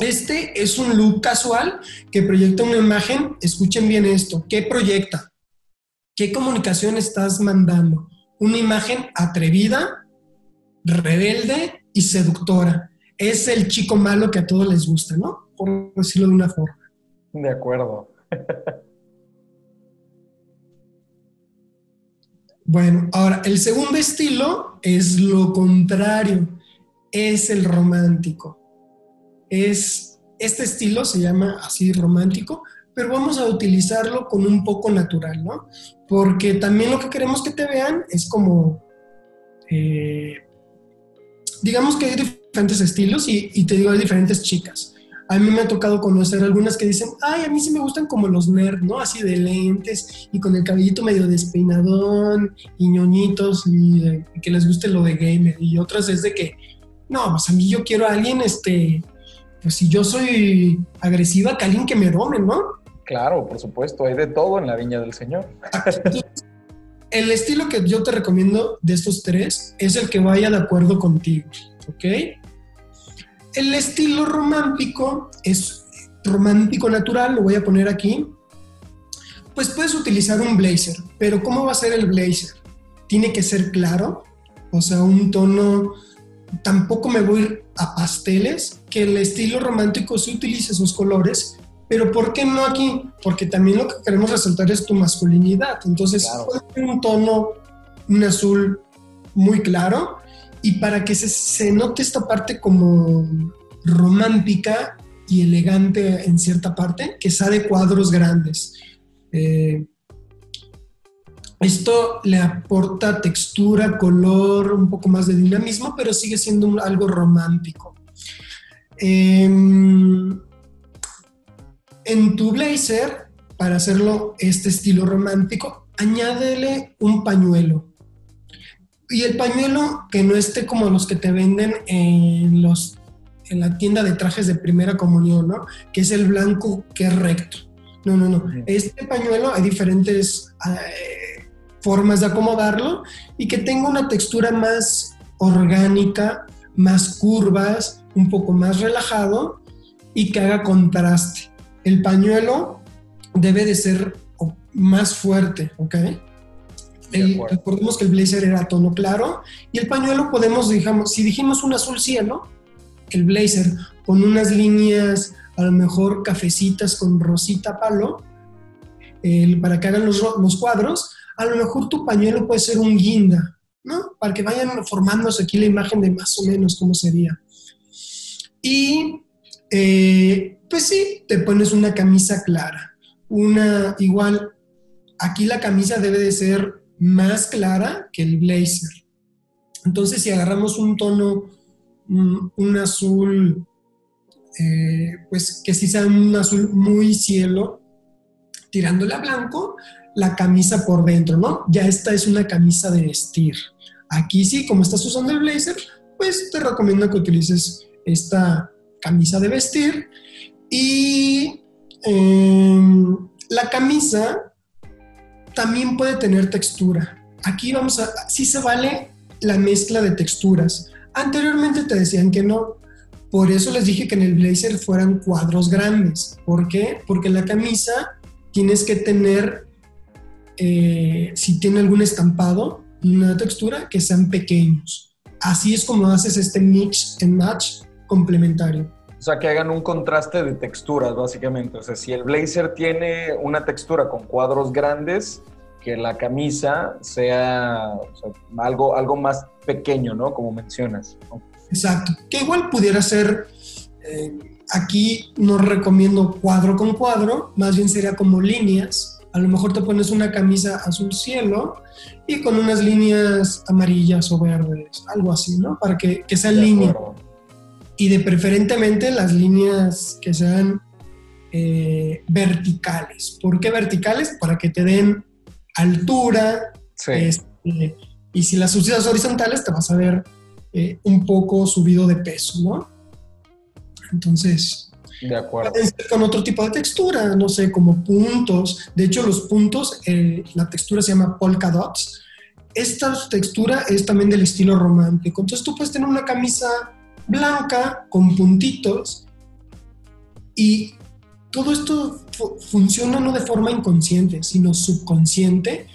Este es un look casual que proyecta una imagen. Escuchen bien esto. ¿Qué proyecta? ¿Qué comunicación estás mandando? Una imagen atrevida, rebelde y seductora. Es el chico malo que a todos les gusta, ¿no? Por decirlo de una forma. De acuerdo. (laughs) Bueno, ahora, el segundo estilo es lo contrario, es el romántico. Es, este estilo se llama así romántico, pero vamos a utilizarlo con un poco natural, ¿no? Porque también lo que queremos que te vean es como, eh, digamos que hay diferentes estilos y, y te digo, hay diferentes chicas a mí me ha tocado conocer algunas que dicen, ay, a mí sí me gustan como los nerds, ¿no? Así de lentes y con el cabellito medio despeinadón y ñoñitos y, que les guste lo de gamer. Y otras es de que, no, pues a mí yo quiero a alguien, este, pues si yo soy agresiva, que alguien que me dome, ¿no? Claro, por supuesto, hay de todo en la viña del Señor. (laughs) el estilo que yo te recomiendo de estos tres es el que vaya de acuerdo contigo, ¿ok? El estilo romántico es romántico natural, lo voy a poner aquí. Pues puedes utilizar un blazer, pero ¿cómo va a ser el blazer? Tiene que ser claro, o sea, un tono, tampoco me voy a pasteles, que el estilo romántico se utilice esos colores, pero ¿por qué no aquí? Porque también lo que queremos resaltar es tu masculinidad. Entonces, puede ser un tono, un azul muy claro, y para que se, note esta parte como romántica y elegante en cierta parte, que sea de cuadros grandes. Eh, esto le aporta textura, color, un poco más de dinamismo, pero sigue siendo algo romántico. Em, en tu blazer, para hacerlo este estilo romántico, añádele un pañuelo. Y el pañuelo que no esté como los que te venden en, los, en la tienda de trajes de primera comunión, ¿no? Que es el blanco que es recto. No, no, no. Este pañuelo hay diferentes eh, formas de acomodarlo y que tenga una textura más orgánica, más curvas, un poco más relajado y que haga contraste. El pañuelo debe de ser más fuerte, ¿ok? Recordemos que el blazer era tono claro y el pañuelo podemos, digamos, si dijimos un azul cielo, el blazer con unas líneas a lo mejor cafecitas con rosita palo, para que hagan los, los, cuadros, a lo mejor tu pañuelo puede ser un guinda, ¿no? Para que vayan formándose aquí la imagen de más o menos cómo sería. Y eh, pues sí, te pones una camisa clara, una igual, aquí la camisa debe de ser más clara que el blazer. Entonces, si agarramos un tono, un, azul, eh, pues que si sea un azul muy cielo, tirándole a blanco, la camisa por dentro, ¿no? Ya esta es una camisa de vestir. Aquí sí, como estás usando el blazer, pues te recomiendo que utilices esta camisa de vestir. Y em, la camisa también puede tener textura. Aquí vamos a, sí se vale la mezcla de texturas. Anteriormente te decían que no. Por eso les dije que en el blazer fueran cuadros grandes. ¿Por qué? Porque la camisa tienes que tener, eh, si tiene algún estampado, una textura, que sean pequeños. Así es como haces este mix and match complementario. O sea, que hagan un contraste de texturas, básicamente. O sea, si el blazer tiene una textura con cuadros grandes, que la camisa sea, algo, algo más pequeño, ¿no? Como mencionas. Exacto. Que igual pudiera ser, eh, aquí no recomiendo cuadro con cuadro, más bien sería como líneas. A lo mejor te pones una camisa azul cielo y con unas líneas amarillas o verdes, algo así, ¿no? Para que, que sea línea y de preferentemente las líneas que sean eh, verticales. ¿Por qué verticales? Para que te den altura. Este, y si las usas horizontales, te vas a ver eh, un poco subido de peso, ¿no? Entonces, de acuerdo. con otro tipo de textura, no sé, como puntos. De hecho, los puntos, eh, la textura se llama polka dots. Esta textura es también del estilo romántico. Entonces, tú puedes tener una camisa blanca con puntitos y todo esto funciona no de forma inconsciente, sino subconsciente.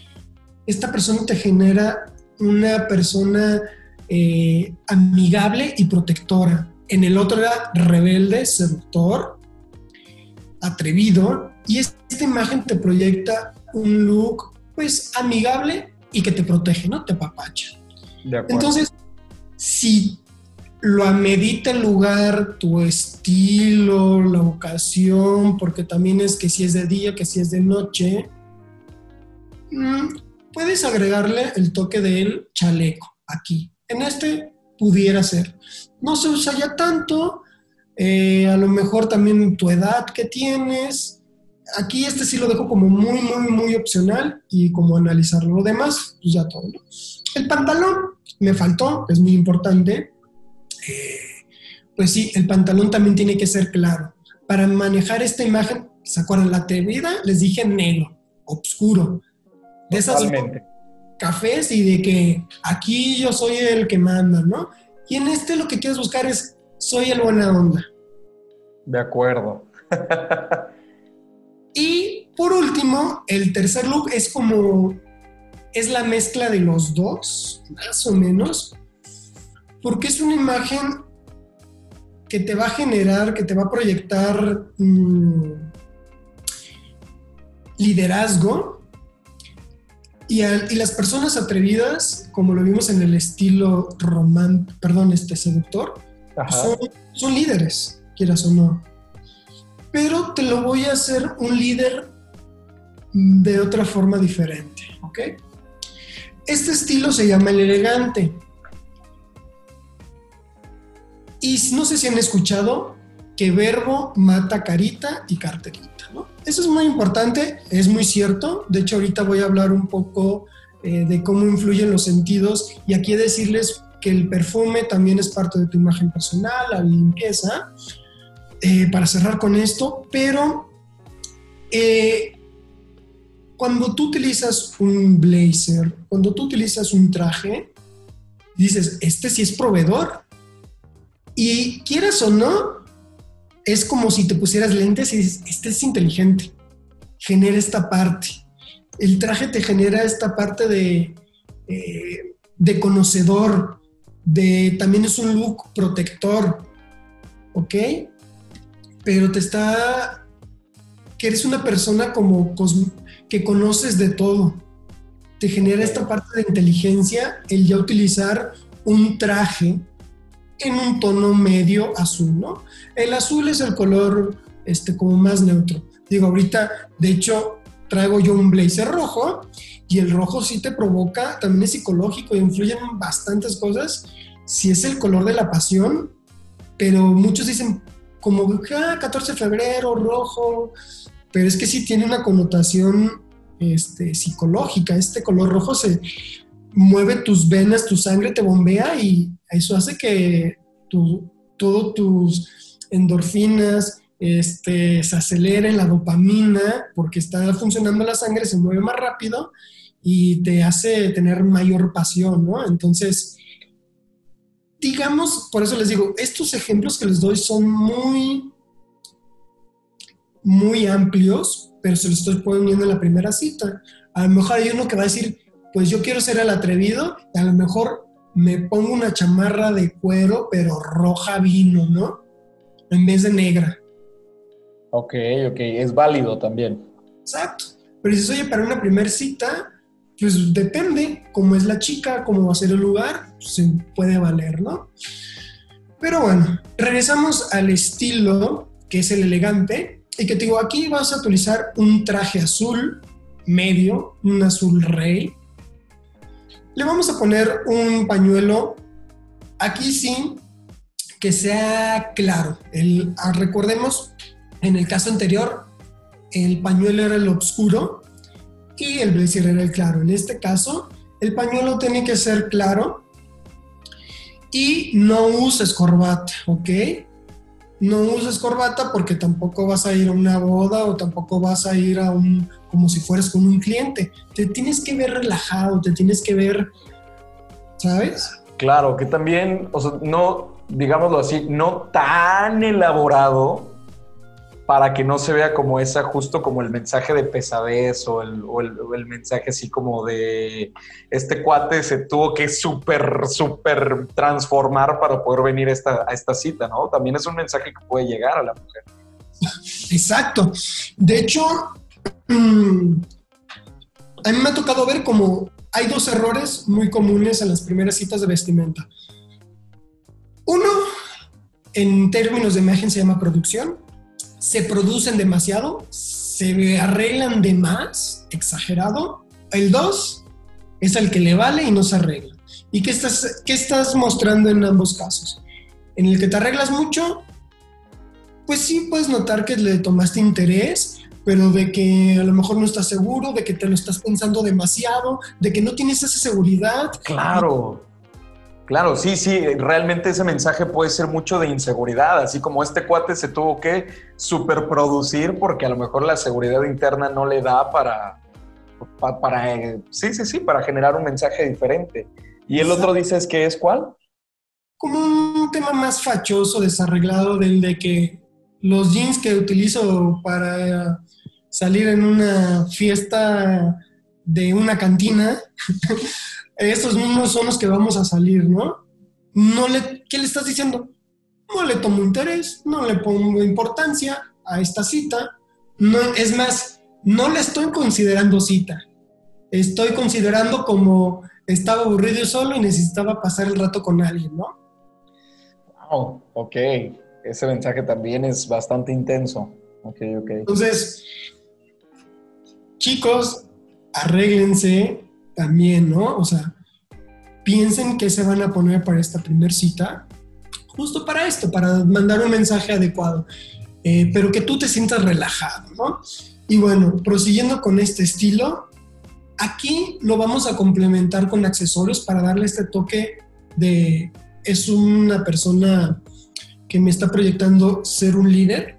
Esta persona te genera una persona eh, amigable y protectora. En el otro era rebelde, seductor, atrevido. Y esta imagen te proyecta un look, pues, amigable y que te protege, ¿no? Te apapacha. Entonces, si lo amedita el lugar, tu estilo, la ocasión, porque también es que si es de día, que si es de noche, mm, puedes agregarle el toque del chaleco aquí. En este pudiera ser. No se usa ya tanto, eh, a lo mejor también tu edad que tienes. Aquí este sí lo dejo como muy, muy, muy opcional y como analizarlo. Lo demás, pues ya todo. El pantalón me faltó, es muy importante pues sí, el pantalón también tiene que ser claro. Para manejar esta imagen, ¿se acuerdan? La atrevida les dije negro, oscuro. De esas cafés y de que aquí yo soy el que manda, ¿no? Y en este lo que quieres buscar es soy el buena onda. De acuerdo. (laughs) y por último, el tercer look es como es la mezcla de los dos, más o menos, porque es una imagen que te va a generar, que te va a proyectar mm, liderazgo. Y, las personas atrevidas, como lo vimos en el estilo román, perdón, este seductor, son, son, líderes, quieras o no. Pero te lo voy a hacer un líder de otra forma diferente, ¿ok? Este estilo se llama el elegante. Y no sé si han escuchado que verbo mata carita y carterita. Eso es muy importante, es muy cierto. De hecho, ahorita voy a hablar un poco eh, de cómo influyen los sentidos y aquí decirles que el perfume también es parte de tu imagen personal, la limpieza, eh, para cerrar con esto, pero eh, cuando tú utilizas un blazer, cuando tú utilizas un traje, dices, este sí es proveedor, y quieras o no, es como si te pusieras lentes y dices, este es inteligente, genera esta parte. El traje te genera esta parte de, eh, de conocedor, de también es un look protector, ¿ok? Pero te está, que eres una persona como que conoces de todo. Te genera esta parte de inteligencia el ya utilizar un traje en un tono medio azul, ¿no? El azul es el color este, como más neutro. Digo, ahorita, de hecho, traigo yo un blazer rojo y el rojo sí te provoca, también es psicológico y influye en bastantes cosas. Si es el color de la pasión, pero muchos dicen como, ah, 14 de febrero, rojo, pero es que sí tiene una connotación este, psicológica. Este color rojo se mueve tus venas, tu sangre te bombea y eso hace que tu, todos tus endorfinas este, se aceleren, la dopamina, porque está funcionando la sangre, se mueve más rápido y te hace tener mayor pasión, ¿no? Entonces, digamos, por eso les digo, estos ejemplos que les doy son muy, muy amplios, pero se los estoy poniendo en la primera cita. A lo mejor hay uno que va a decir, pues yo quiero ser el atrevido y a lo mejor me pongo una chamarra de cuero, pero roja vino, ¿no? En vez de negra. Ok, ok, es válido también. Exacto. Pero si oye, para una primera cita, pues depende cómo es la chica, cómo va a ser el lugar, pues, se puede valer, ¿no? Pero bueno, regresamos al estilo que es el elegante y que te digo, aquí vas a utilizar un traje azul medio, un azul rey, le vamos a poner un pañuelo, aquí sí, que sea claro. El, ah, recordemos, en el caso anterior, el pañuelo era el oscuro y el blazer era el claro. En este caso, el pañuelo tiene que ser claro y no uses corbata, ¿ok? No uses corbata porque tampoco vas a ir a una boda o tampoco vas a ir a un como si fueras con un cliente. Te tienes que ver relajado, te tienes que ver, ¿sabes? Claro, que también, o sea, no, digámoslo así, no tan elaborado, para que no se vea como esa, justo como el mensaje de pesadez o el, o el, mensaje así como de este cuate se tuvo que súper, súper transformar para poder venir a esta, a esta cita, ¿no? También es un mensaje que puede llegar a la mujer. Exacto. De hecho, a mí me ha tocado ver como hay dos errores muy comunes en las primeras citas de vestimenta. Uno, en términos de imagen se llama producción. Se producen demasiado, se arreglan de más, exagerado. El dos es el que le vale y no se arregla. ¿Y qué estás, qué estás mostrando en ambos casos? En el que te arreglas mucho, pues sí puedes notar que le tomaste interés, pero de que a lo mejor no estás seguro, de que te lo estás pensando demasiado, de que no tienes esa seguridad. Claro. Claro, sí, sí, realmente ese mensaje puede ser mucho de inseguridad, así como este cuate se tuvo que superproducir porque a lo mejor la seguridad interna no le da para, para, eh, sí, sí, sí, para generar un mensaje diferente. Y el otro dices que es cuál? Como un tema más fachoso, desarreglado del de que los jeans que utilizo para salir en una fiesta de una cantina, (laughs) estos mismos son los que vamos a salir, ¿no? no le, ¿Qué le estás diciendo? No le tomo interés, no le pongo importancia a esta cita. No, es más, no le estoy considerando cita. Estoy considerando como estaba aburrido solo y necesitaba pasar el rato con alguien, ¿no? Wow, ok ese mensaje también es bastante intenso. Okay, okay. Entonces, chicos, arréglense también, ¿no? O sea, piensen qué se van a poner para esta primer cita, justo para esto, para mandar un mensaje adecuado, eh, pero que tú te sientas relajado, ¿no? Y bueno, prosiguiendo con este estilo, aquí lo vamos a complementar con accesorios para darle este toque de es una persona que me está proyectando ser un líder,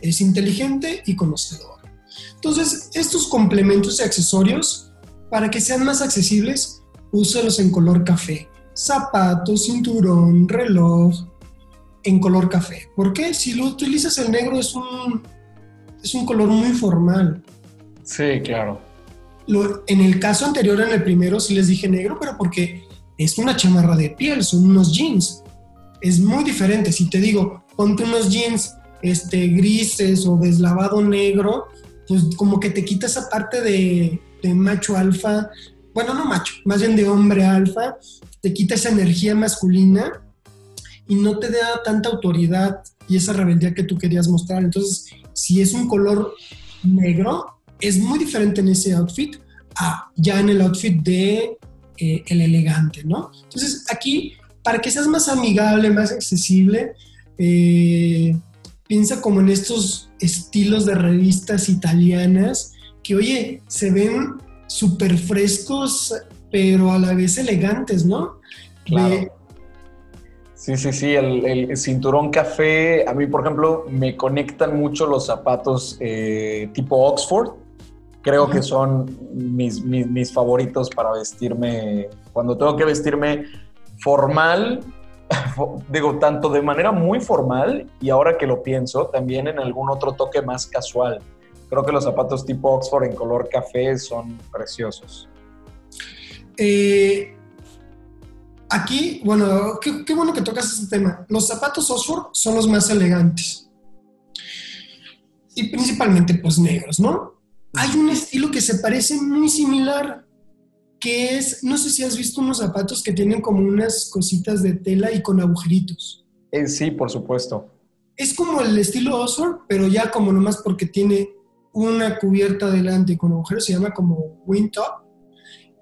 es inteligente y conocedor. Entonces, estos complementos y accesorios, para que sean más accesibles, úsalos en color café. Zapatos, cinturón, reloj, en color café. ¿Por qué? Si lo utilizas el negro es un, es un color muy formal. Sí, claro. en el caso anterior, en el primero, sí les dije negro, pero porque es una chamarra de piel, son unos jeans es muy diferente. Si te digo, ponte unos jeans este, grises o deslavado negro, pues como que te quita esa parte de, macho alfa, bueno, no macho, más bien de hombre alfa, te quita esa energía masculina y no te da tanta autoridad y esa rebeldía que tú querías mostrar. Entonces, si es un color negro, es muy diferente en ese outfit a ya en el outfit de eh, el elegante, ¿no? Entonces, aquí para que seas más amigable, más accesible, eh, piensa como en estos estilos de revistas italianas que, oye, se ven súper frescos, pero a la vez elegantes, ¿no? Claro. Sí, sí, sí, el, cinturón café, a mí, por ejemplo, me conectan mucho los zapatos eh, tipo Oxford. Creo que son mis, mis favoritos para vestirme, cuando tengo que vestirme formal, (laughs) digo, tanto de manera muy formal y ahora que lo pienso, también en algún otro toque más casual. Creo que los zapatos tipo Oxford en color café son preciosos. Eh, aquí, bueno, qué, bueno que tocas este tema. Los zapatos Oxford son los más elegantes. Y principalmente, pues negros, ¿no? Hay un estilo que se parece muy similar que es, no sé si has visto unos zapatos que tienen como unas cositas de tela y con agujeritos. Eh, sí, por supuesto. Es como el estilo Oxford, pero ya como nomás porque tiene una cubierta delante con agujeros, se llama como top.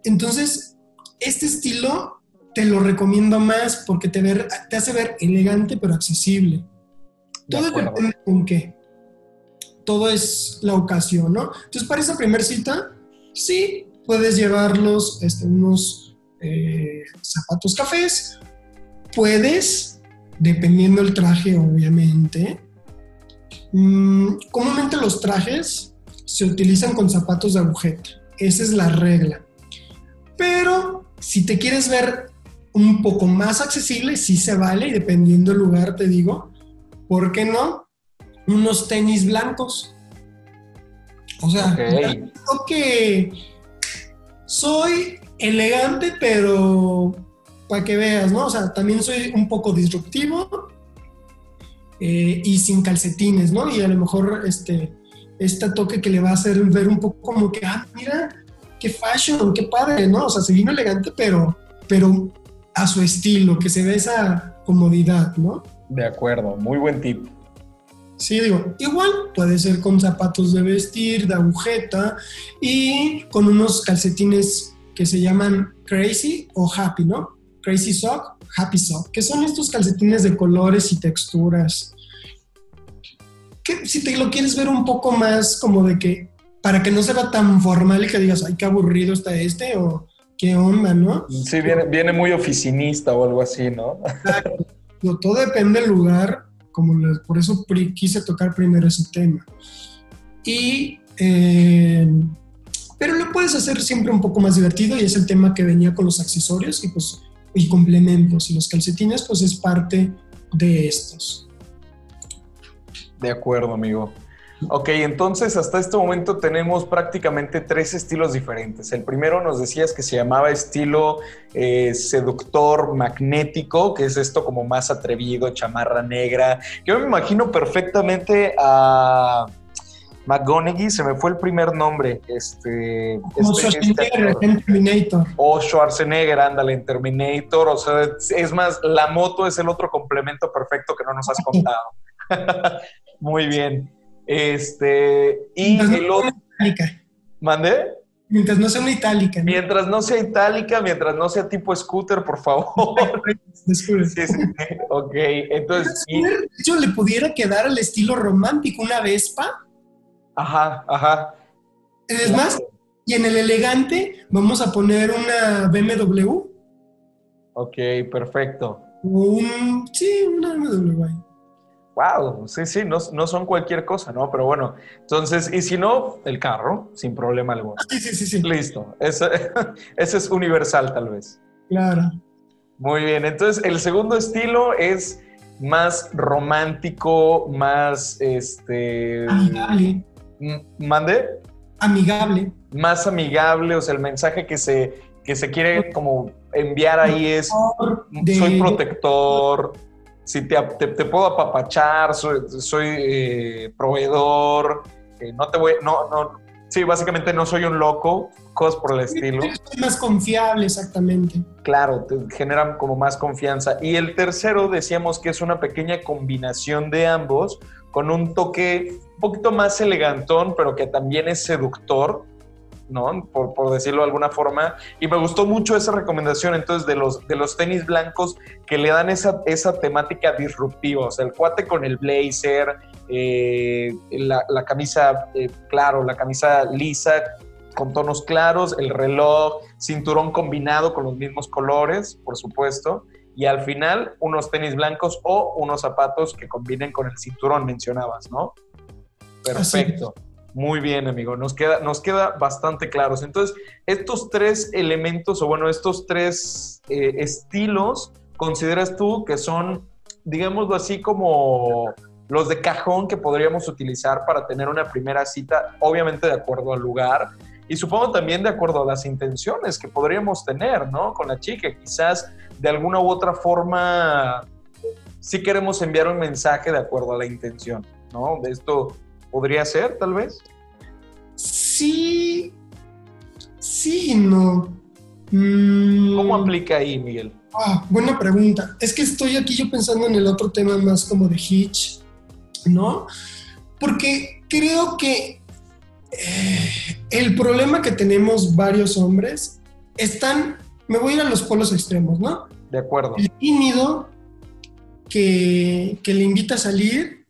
Entonces, este estilo te lo recomiendo más porque te, ver, te hace ver elegante pero accesible. Todo depende con qué. Todo es la ocasión, ¿no? Entonces, para esa primera cita, sí, puedes llevarlos este, unos eh, zapatos cafés, puedes, dependiendo del traje obviamente, mm, comúnmente los trajes se utilizan con zapatos de agujeta, esa es la regla. Pero si te quieres ver un poco más accesible, sí se vale, y dependiendo del lugar te digo, ¿por qué no? unos tenis blancos. O sea, creo que soy elegante, pero para que veas, ¿no? O sea, también soy un poco disruptivo eh, y sin calcetines, ¿no? Y a lo mejor este, este toque que le va a hacer ver un poco como que, ah, mira, qué fashion, qué padre, ¿no? O sea, se vino elegante, pero, pero a su estilo, que se ve esa comodidad, ¿no? De acuerdo, muy buen tip. Sí, digo, igual puede ser con zapatos de vestir, de agujeta y con unos calcetines que se llaman Crazy o Happy, ¿no? Crazy Sock, Happy Sock, que son estos calcetines de colores y texturas. Que si te lo quieres ver un poco más como de que, para que no se vea tan formal y que digas, ay, qué aburrido está este o qué onda, ¿no? Sí, viene, viene muy oficinista o algo así, ¿no? No, todo depende del lugar, como por eso quise tocar primero ese tema. Y, eh, pero lo puedes hacer siempre un poco más divertido y es el tema que venía con los accesorios y pues y complementos y los calcetines pues es parte de estos. De acuerdo, amigo. Ok, entonces hasta este momento tenemos prácticamente tres estilos diferentes. El primero nos decías que se llamaba estilo eh, seductor magnético, que es esto como más atrevido, chamarra negra. Yo me imagino perfectamente a McGonaghy, se me fue el primer nombre. Este, Como este- este Schwarzenegger actor. en Terminator. O Schwarzenegger, ándale, en Terminator. O sea, es más, la moto es el otro complemento perfecto que no nos has (laughs) contado. (laughs) Muy bien. Este, y Mientras el otro, itálica. ¿mandé? Mientras no sea una itálica. ¿no? Mientras no sea itálica, mientras no sea tipo scooter, por favor. (laughs) Sí, sí, sí. Ok, entonces, y- De hecho, le pudiera quedar al estilo romántico una Vespa. ajá, ajá. Es más, y en el elegante vamos a poner una BMW Ok, perfecto. un. Sí, una BMW. Wow, sí, sí, no, no son cualquier cosa, ¿no? Pero bueno, entonces, y si no, el carro, sin problema alguno. Sí, sí, sí, sí. Listo, ese, (laughs) ese es universal tal vez. Claro. Muy bien, entonces el segundo estilo es más romántico, más, este, Amigable. m- mande, Amigable. más amigable, o sea, el mensaje que se, que se quiere como enviar ahí es, soy protector, si te, te- te puedo apapachar, soy, soy, eh, proveedor, eh, no te voy, no, no, sí, básicamente no soy un loco, cosas por el estilo. Es más confiable, exactamente. Claro, te generan como más confianza. Y el tercero decíamos que es una pequeña combinación de ambos, con un toque un poquito más elegantón, pero que también es seductor, ¿no? Por, por decirlo de alguna forma. Y me gustó mucho esa recomendación entonces de los, de los tenis blancos que le dan esa, esa temática disruptiva, o sea, el cuate con el blazer, eh, la, la camisa, eh, claro, la camisa lisa con tonos claros, el reloj, cinturón combinado con los mismos colores, por supuesto, y al final unos tenis blancos o unos zapatos que combinen con el cinturón, mencionabas, ¿no? Perfecto. Muy bien, amigo. Nos queda, nos queda bastante claros. Entonces, estos tres elementos, o bueno, estos tres eh, estilos, ¿consideras tú que son, digámoslo así, como los de cajón que podríamos utilizar para tener una primera cita, obviamente de acuerdo al lugar, y supongo también de acuerdo a las intenciones que podríamos tener, ¿no? Con la chica. Quizás de alguna u otra forma sí queremos enviar un mensaje de acuerdo a la intención, ¿no? De esto podría ser, tal vez. Sí. Sí y no. Mm, ¿Cómo aplica ahí, Miguel? Ah, buena pregunta. Es que estoy aquí yo pensando en el otro tema más como de Hitch, ¿no? Porque creo que eh, el problema que tenemos varios hombres están, me voy a ir a los polos extremos, ¿no? De acuerdo. El tímido que, que le invita a salir,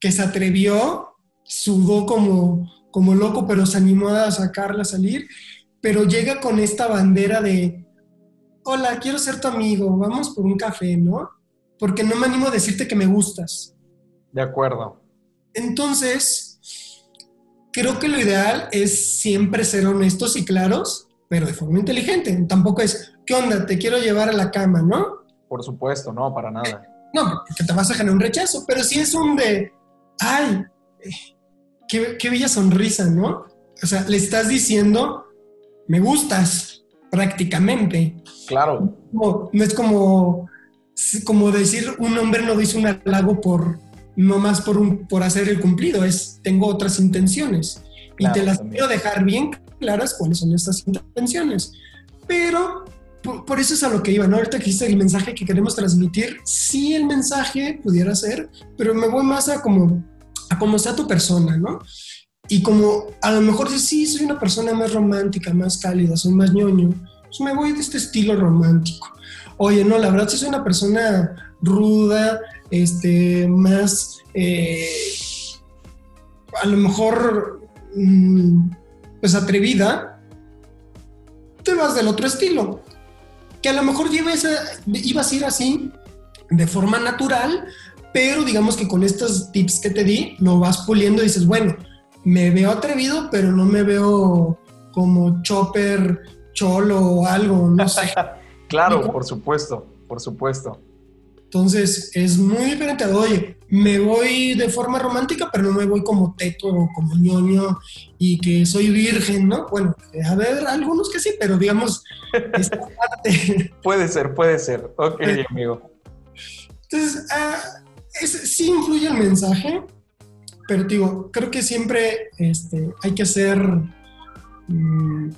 que se atrevió, sudó como, como loco, pero se animó a sacarla a salir, pero llega con esta bandera de, hola, quiero ser tu amigo, vamos por un café, ¿no? Porque no me animo a decirte que me gustas. De acuerdo. Entonces, creo que lo ideal es siempre ser honestos y claros, pero de forma inteligente. Tampoco es, ¿qué onda? Te quiero llevar a la cama, ¿no? Por supuesto, no, para nada. No, porque te vas a generar un rechazo, pero si es un de, ay, qué, qué bella sonrisa, ¿no? O sea, le estás diciendo, me gustas, prácticamente. Claro. No, no es como, como decir un hombre no dice un halago por no más por, un, por hacer el cumplido, es tengo otras intenciones. y te las quiero dejar bien claras cuáles son estas intenciones. Pero por, eso es a lo que iba, ¿no? Ahorita que el mensaje que queremos transmitir, sí el mensaje pudiera ser, pero me voy más a como, a como sea tu persona, ¿no? Y como a lo mejor sí, soy una persona más romántica, más cálida, soy más ñoño, pues me voy de este estilo romántico. Oye, no, la verdad sí soy una persona ruda, este, más, eh, a lo mejor, mm, pues atrevida, te vas del otro estilo. Que a lo mejor ibas a ir así de forma natural, pero digamos que con estos tips que te di, lo vas puliendo y dices, bueno, me veo atrevido, pero no me veo como chopper, cholo o algo, no sé. (laughs) claro, por supuesto, por supuesto. Entonces es muy diferente a, oye, me voy de forma romántica, pero no me voy como teto o como ñoño y que soy virgen, ¿no? Bueno, a ver, algunos que sí, pero digamos, (laughs) esta parte. puede ser, puede ser. Ok, amigo. Entonces, ah, sí influye el mensaje, pero digo, creo que siempre este, hay que hacer mm,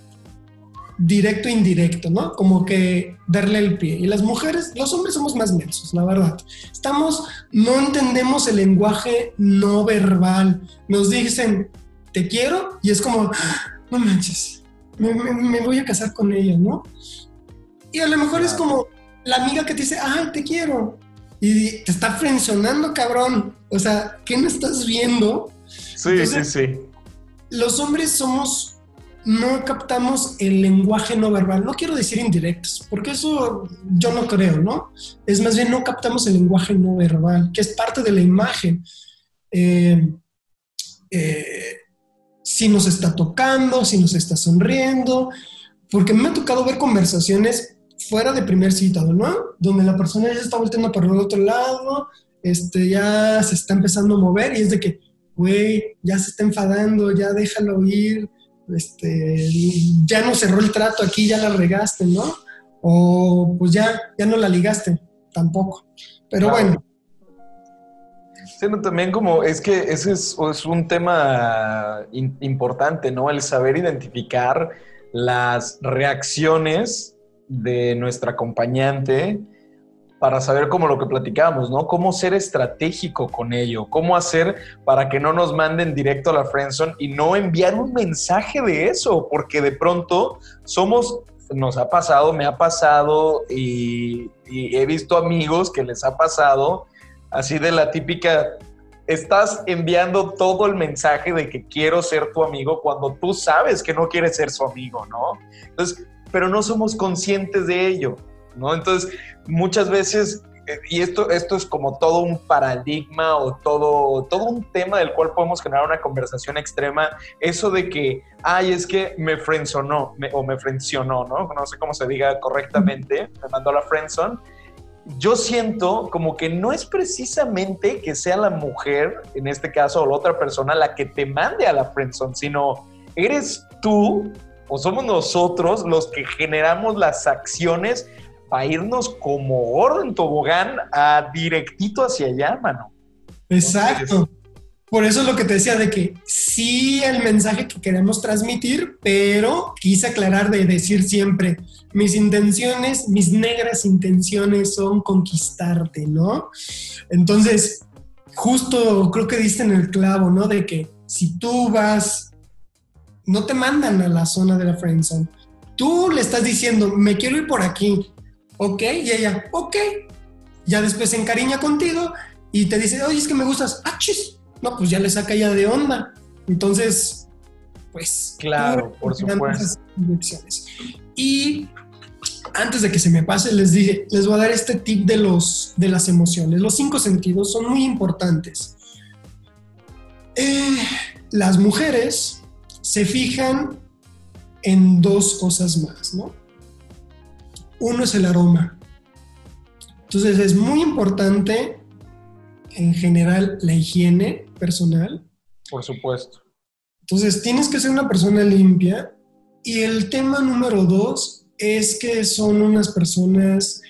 directo e indirecto, ¿no? Como que darle el pie. Y las mujeres, los hombres somos más mensos, la verdad. Estamos, no entendemos el lenguaje no verbal. Nos dicen, te quiero, y es como, no manches, me, voy a casar con ella, ¿no? Y a lo mejor es como la amiga que te dice, ay, te quiero. Y te está frencionando, cabrón. O sea, ¿qué no estás viendo? Sí, sí, sí. Los hombres somos no captamos el lenguaje no verbal. No quiero decir indirectos, porque eso yo no creo, ¿no? Es más bien no captamos el lenguaje no verbal, que es parte de la imagen. Eh, eh, si nos está tocando, si nos está sonriendo, porque me ha tocado ver conversaciones fuera de primer citado, ¿no? Donde la persona ya está volteando para el otro lado, este, ya se está empezando a mover y es de que, güey, ya se está enfadando, ya déjalo ir, este, ya no cerró el trato aquí, ya la regaste, ¿no? O pues ya, ya no la ligaste, tampoco. Pero bueno. Sí, también como es que ese es, un tema importante, ¿no? El saber identificar las reacciones de nuestra acompañante para saber cómo lo que platicábamos, ¿no? Cómo ser estratégico con ello, cómo hacer para que no nos manden directo a la friendzone y no enviar un mensaje de eso, porque de pronto somos, nos ha pasado, me ha pasado y, y he visto amigos que les ha pasado así de la típica estás enviando todo el mensaje de que quiero ser tu amigo cuando tú sabes que no quieres ser su amigo, ¿no? Entonces, pero no somos conscientes de ello. ¿no? Entonces, muchas veces, eh, y esto, esto es como todo un paradigma o todo, todo un tema del cual podemos generar una conversación extrema, eso de que, ay, es que me frenzonó o me frencionó, ¿no? No sé cómo se diga correctamente, me mandó a la friendzone. Yo siento como que no es precisamente que sea la mujer, en este caso, o la otra persona, la que te mande a la friendzone, sino eres tú o somos nosotros los que generamos las acciones para irnos como orden en tobogán a directito hacia allá, mano. Exacto. Por eso es lo que te decía de que sí el mensaje que queremos transmitir, pero quise aclarar de decir siempre, mis intenciones, mis negras intenciones son conquistarte, ¿no? Entonces, justo creo que diste en el clavo, ¿no? De que si tú vas, no te mandan a la zona de la friendzone. Tú le estás diciendo, me quiero ir por aquí, ok, y ella, ok. Ya después se encariña contigo y te dice, oye, es que me gustas, ah, chis. No, pues ya le saca ya de onda. Entonces, pues. Claro, por supuesto. Y antes de que se me pase, les dije, les voy a dar este tip de, los, de las emociones. Los cinco sentidos son muy importantes. Eh, las mujeres se fijan en dos cosas más, ¿no? Uno es el aroma. Entonces es muy importante en general la higiene personal. Por supuesto. Entonces, tienes que ser una persona limpia. Y el tema número dos es que son unas personas,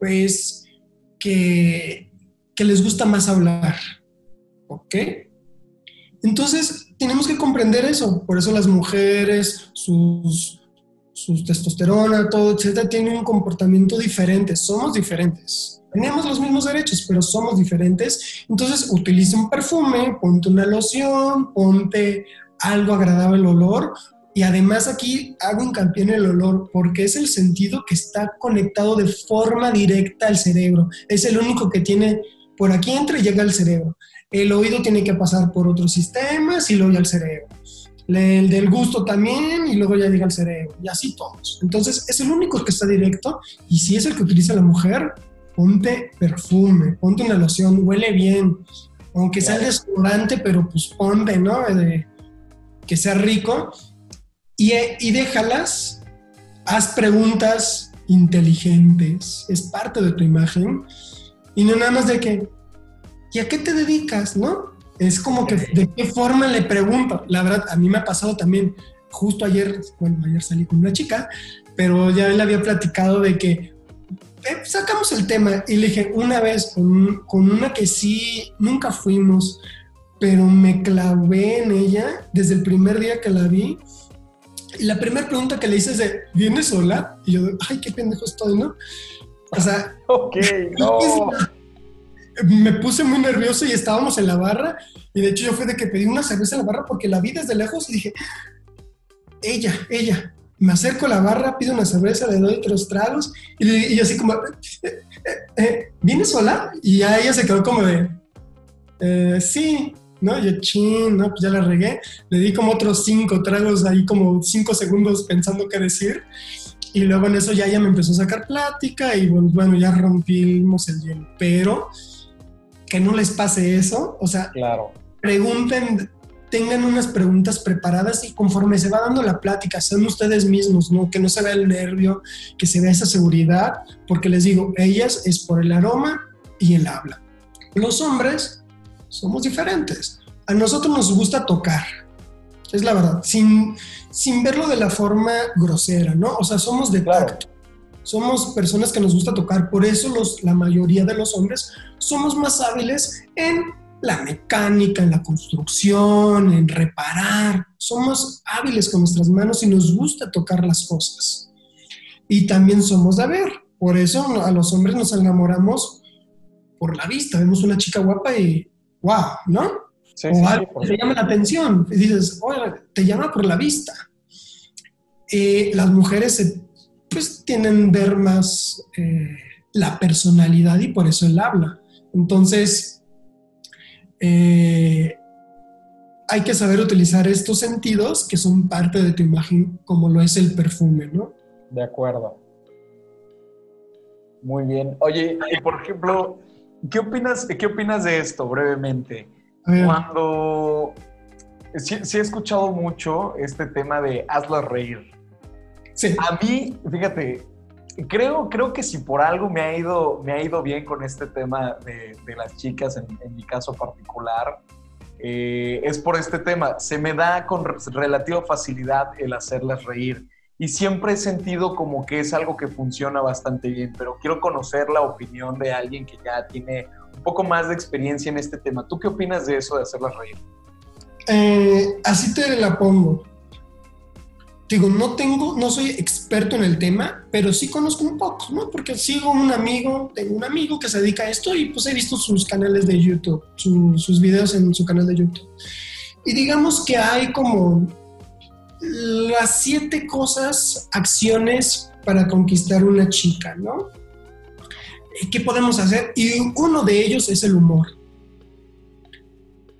pues, que, que les gusta más hablar. ¿Ok? Entonces, tenemos que comprender eso. Por eso las mujeres, sus, sus testosterona, todo, etcétera, tienen un comportamiento diferente. Somos diferentes. Tenemos los mismos derechos, pero somos diferentes. Entonces, utiliza un perfume, ponte una loción, ponte algo agradable el olor. Y además aquí hago hincapié en el olor porque es el sentido que está conectado de forma directa al cerebro. Es el único que tiene, por aquí entra y llega al cerebro. El oído tiene que pasar por otros sistemas y luego ya al cerebro. El del gusto también y luego ya llega al cerebro. Y así todos. Entonces es el único que está directo y si es el que utiliza la mujer, ponte perfume, ponte una loción, huele bien. Aunque sea desodorante, pero pues ponte, ¿no? que sea rico. Y, y déjalas, haz preguntas inteligentes, es parte de tu imagen. Y no nada más de que, ¿y a qué te dedicas? ¿No? Es como que de qué forma le pregunto. La verdad, a mí me ha pasado también, justo ayer, bueno, ayer salí con una chica, pero ya le había platicado de que eh, sacamos el tema y le dije una vez con, con una que sí, nunca fuimos, pero me clavé en ella desde el primer día que la vi. Y la primera pregunta que le hice es de, ¿vienes sola? Y yo, ay, qué pendejo estoy, ¿no? O sea, ok, (laughs) no me puse muy nervioso y estábamos en la barra. Y de hecho yo fui de que pedí una cerveza en la barra porque la vi desde lejos y dije, ella, ella. Me acerco a la barra, pido una cerveza, le doy tres tragos y, así como, eh, eh, eh, ¿vienes sola? Y ya ella se quedó como de, sí, ¿no? Yo, chin, ¿no? Pues ya la regué. Le di como otros cinco tragos ahí, como cinco segundos pensando qué decir. Y luego en eso ya ella me empezó a sacar plática y bueno, ya rompimos el hielo. Pero que no les pase eso. O sea, claro. pregunten, tengan unas preguntas preparadas y conforme se va dando la plática, sean ustedes mismos, ¿no? Que no se vea el nervio, que se vea esa seguridad, porque les digo, ellas es por el aroma y el habla. Los hombres somos diferentes. A nosotros nos gusta tocar, es la verdad, sin, sin verlo de la forma grosera, ¿no? O sea, somos de tacto somos personas que nos gusta tocar, por eso los, la mayoría de los hombres somos más hábiles en la mecánica, en la construcción, en reparar. Somos hábiles con nuestras manos y nos gusta tocar las cosas. Y también somos de ver. Por eso a los hombres nos enamoramos por la vista. Vemos una chica guapa y wow, ¿no? o algo te llama la atención. Y dices, oye, te llama por la vista. Eh, las mujeres se pues tienen ver más eh, la personalidad y por eso él habla. Entonces, eh, hay que saber utilizar estos sentidos que son parte de tu imagen, como lo es el perfume, ¿no? De acuerdo. Muy bien. Oye, y por ejemplo, ¿qué opinas, qué opinas de esto brevemente? Cuando sí, sí, he escuchado mucho este tema de hazla reír. A mí, fíjate, creo, creo que si por algo me ha ido, me ha ido bien con este tema de, las chicas, en, mi caso particular, eh, es por este tema. Se me da con relativa facilidad el hacerlas reír. Y siempre he sentido como que es algo que funciona bastante bien, pero quiero conocer la opinión de alguien que ya tiene un poco más de experiencia en este tema. ¿Tú qué opinas de eso de hacerlas reír? Eh, así te la pongo digo, no tengo, no soy experto en el tema, pero sí conozco un poco, ¿no? Porque sigo un amigo, tengo un amigo que se dedica a esto y pues he visto sus canales de YouTube, sus videos en su canal de YouTube. Y digamos que hay como las siete cosas, acciones para conquistar una chica, ¿no? ¿Qué podemos hacer? Y uno de ellos es el humor.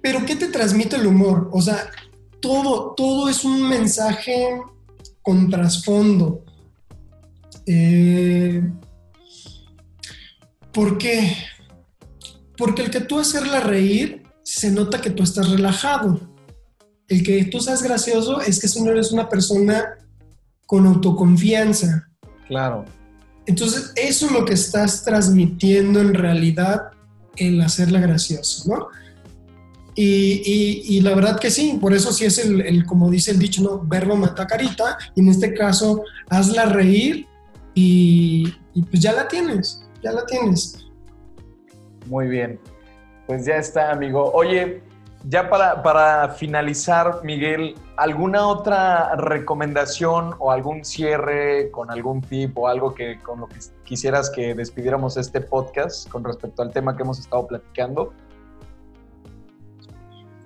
Pero ¿qué te transmite el humor? O sea, todo, todo es un mensaje con trasfondo. Eh, ¿Por qué? Porque el que tú hacerla reír, se nota que tú estás relajado. El que tú seas gracioso es que tú no eres una persona con autoconfianza. Claro. Entonces, eso es lo que estás transmitiendo en realidad el hacerla graciosa, ¿no? Y, la verdad que sí, por eso sí es el, como dice el dicho, ¿no? Verbo mata carita, y en este caso, hazla reír y, pues ya la tienes, ya la tienes. Muy bien, pues ya está, amigo. Oye, ya para, para, finalizar, Miguel, ¿alguna otra recomendación o algún cierre con algún tip o algo que con lo que quisieras que despidiéramos este podcast con respecto al tema que hemos estado platicando?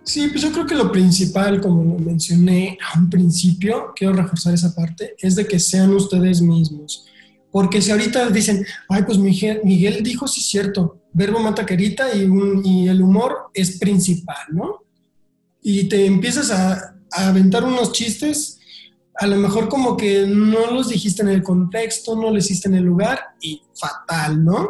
Sí, pues yo creo que lo principal, como mencioné a un principio, quiero reforzar esa parte, es de que sean ustedes mismos. Porque si ahorita dicen, ay, pues Miguel, dijo, sí, cierto, verbo mata carita y, y el humor es principal, ¿no? Y te empiezas a, a aventar unos chistes, a lo mejor como que no los dijiste en el contexto, no los hiciste en el lugar y fatal, ¿no?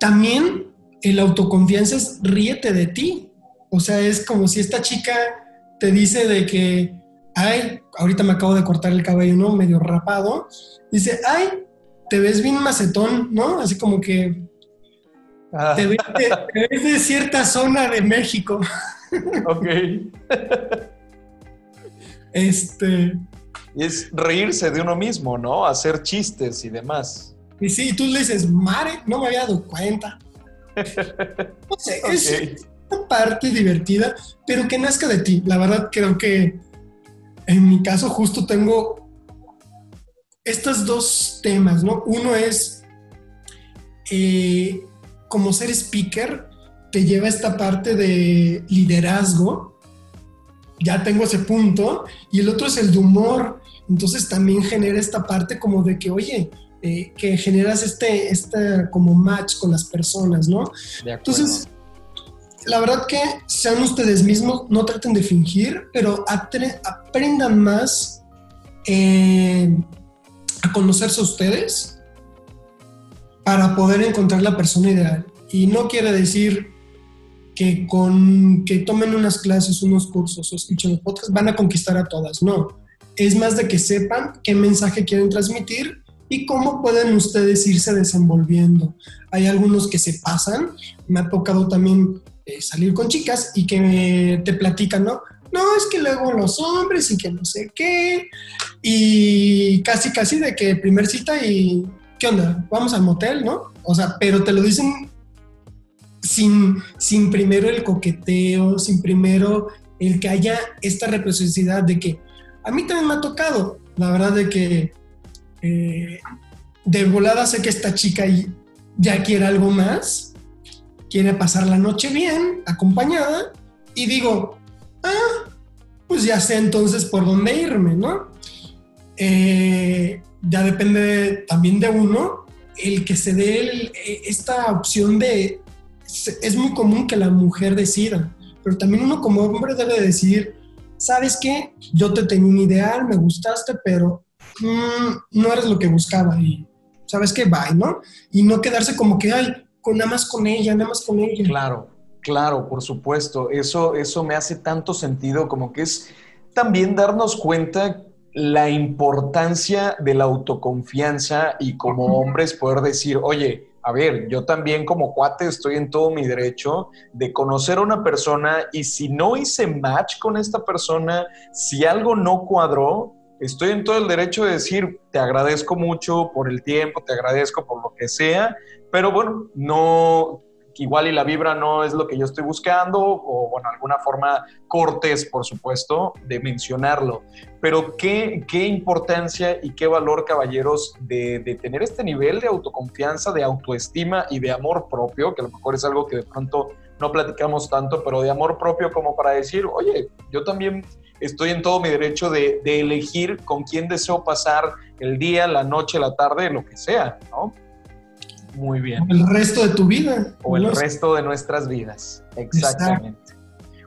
También el autoconfianza es ríete de ti, o sea, es como si esta chica te dice de que, ay, ahorita me acabo de cortar el cabello, ¿no? Medio rapado. Dice, ay, te ves bien macetón, ¿no? Así como que ah. te, ves de, cierta zona de México. Ok. este. Es reírse de uno mismo, ¿no? Hacer chistes y demás. Y sí, tú le dices, Mare, no me había dado cuenta. (laughs) No sé, es, parte divertida, pero que nazca de ti. La verdad creo que en mi caso justo tengo estos dos temas, ¿no? Uno es eh, como ser speaker, te lleva esta parte de liderazgo, ya tengo ese punto, y el otro es el de humor, entonces también genera esta parte como de que, oye, eh, que generas este, este como match con las personas, ¿no? Entonces, la verdad que sean ustedes mismos, no traten de fingir, pero aprendan más eh, a conocerse a ustedes para poder encontrar la persona ideal. Y no quiere decir que con que tomen unas clases, unos cursos o escuchen podcasts van a conquistar a todas, no. Es más de que sepan qué mensaje quieren transmitir y cómo pueden ustedes irse desenvolviendo. Hay algunos que se pasan, me ha tocado también eh, salir con chicas y que te platican, ¿no? No, es que luego los hombres y que no sé qué. Y casi, casi de que primer cita y, ¿qué onda? Vamos al motel, ¿no? O sea, pero te lo dicen sin, sin primero el coqueteo, sin primero el que haya esta reciprocidad de que a mí también me ha tocado, la verdad de que eh, de volada sé que esta chica ya quiere algo más quiere pasar la noche bien, acompañada, y digo, ah, pues ya sé entonces por dónde irme, ¿no? Eh, ya depende también de uno el que se dé esta opción de, es muy común que la mujer decida, pero también uno como hombre debe decidir, ¿sabes qué? Yo te tenía un ideal, me gustaste, pero mm, no eres lo que buscaba y ¿sabes qué? Bye, ¿no? Y no quedarse como que, ay, con nada más con ella, nada más con ella. Claro, claro, por supuesto. Eso, eso me hace tanto sentido como que es también darnos cuenta la importancia de la autoconfianza y como hombres poder decir, oye, a ver, yo también como cuate estoy en todo mi derecho de conocer a una persona y si no hice match con esta persona, si algo no cuadró, estoy en todo el derecho de decir, te agradezco mucho por el tiempo, te agradezco por lo que sea, pero bueno, no, igual y la vibra no es lo que yo estoy buscando, o bueno, alguna forma cortés, por supuesto, de mencionarlo. Pero qué, qué importancia y qué valor, caballeros, de, de, tener este nivel de autoconfianza, de autoestima y de amor propio, que a lo mejor es algo que de pronto no platicamos tanto, pero de amor propio como para decir, oye, yo también estoy en todo mi derecho de, de elegir con quién deseo pasar el día, la noche, la tarde, lo que sea, ¿no? Muy bien. el resto de tu vida. O el resto de nuestras vidas. Exactamente.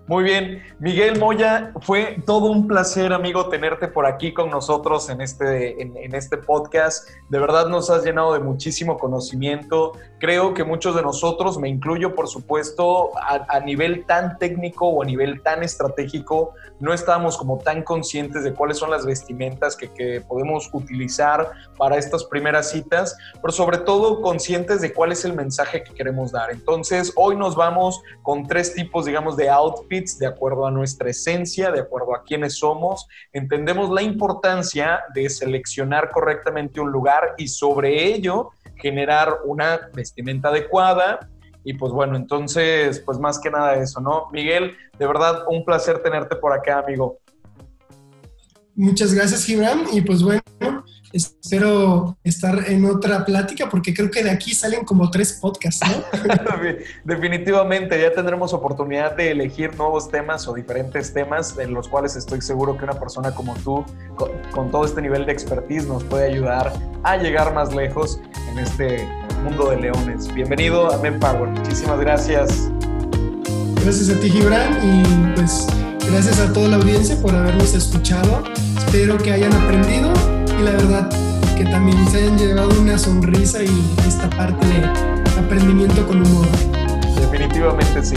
Muy bien, Miguel Moya, fue todo un placer, amigo, tenerte por aquí con nosotros en este, en, este podcast. De verdad nos has llenado de muchísimo conocimiento. Creo que muchos de nosotros, me incluyo por supuesto, a, nivel tan técnico o a nivel tan estratégico, no estábamos como tan conscientes de cuáles son las vestimentas que, podemos utilizar para estas primeras citas, pero sobre todo conscientes de cuál es el mensaje que queremos dar. Entonces, hoy nos vamos con tres tipos, digamos, de outfit de acuerdo a nuestra esencia, de acuerdo a quiénes somos. Entendemos la importancia de seleccionar correctamente un lugar y sobre ello generar una vestimenta adecuada. Y pues bueno, entonces, pues más que nada eso, ¿no? Miguel, de verdad, un placer tenerte por acá, amigo. Muchas gracias, Gibran. Y pues bueno, espero estar en otra plática porque creo que de aquí salen como tres podcasts, ¿no? (laughs) Definitivamente, ya tendremos oportunidad de elegir nuevos temas o diferentes temas en los cuales estoy seguro que una persona como tú, con, todo este nivel de expertise, nos puede ayudar a llegar más lejos en este mundo de leones. Bienvenido a Power. Muchísimas gracias. Gracias a ti, Gibran, y pues gracias a toda la audiencia por habernos escuchado. Espero que hayan aprendido la verdad que también se hayan llevado una sonrisa y esta parte de aprendimiento con humor. Definitivamente sí.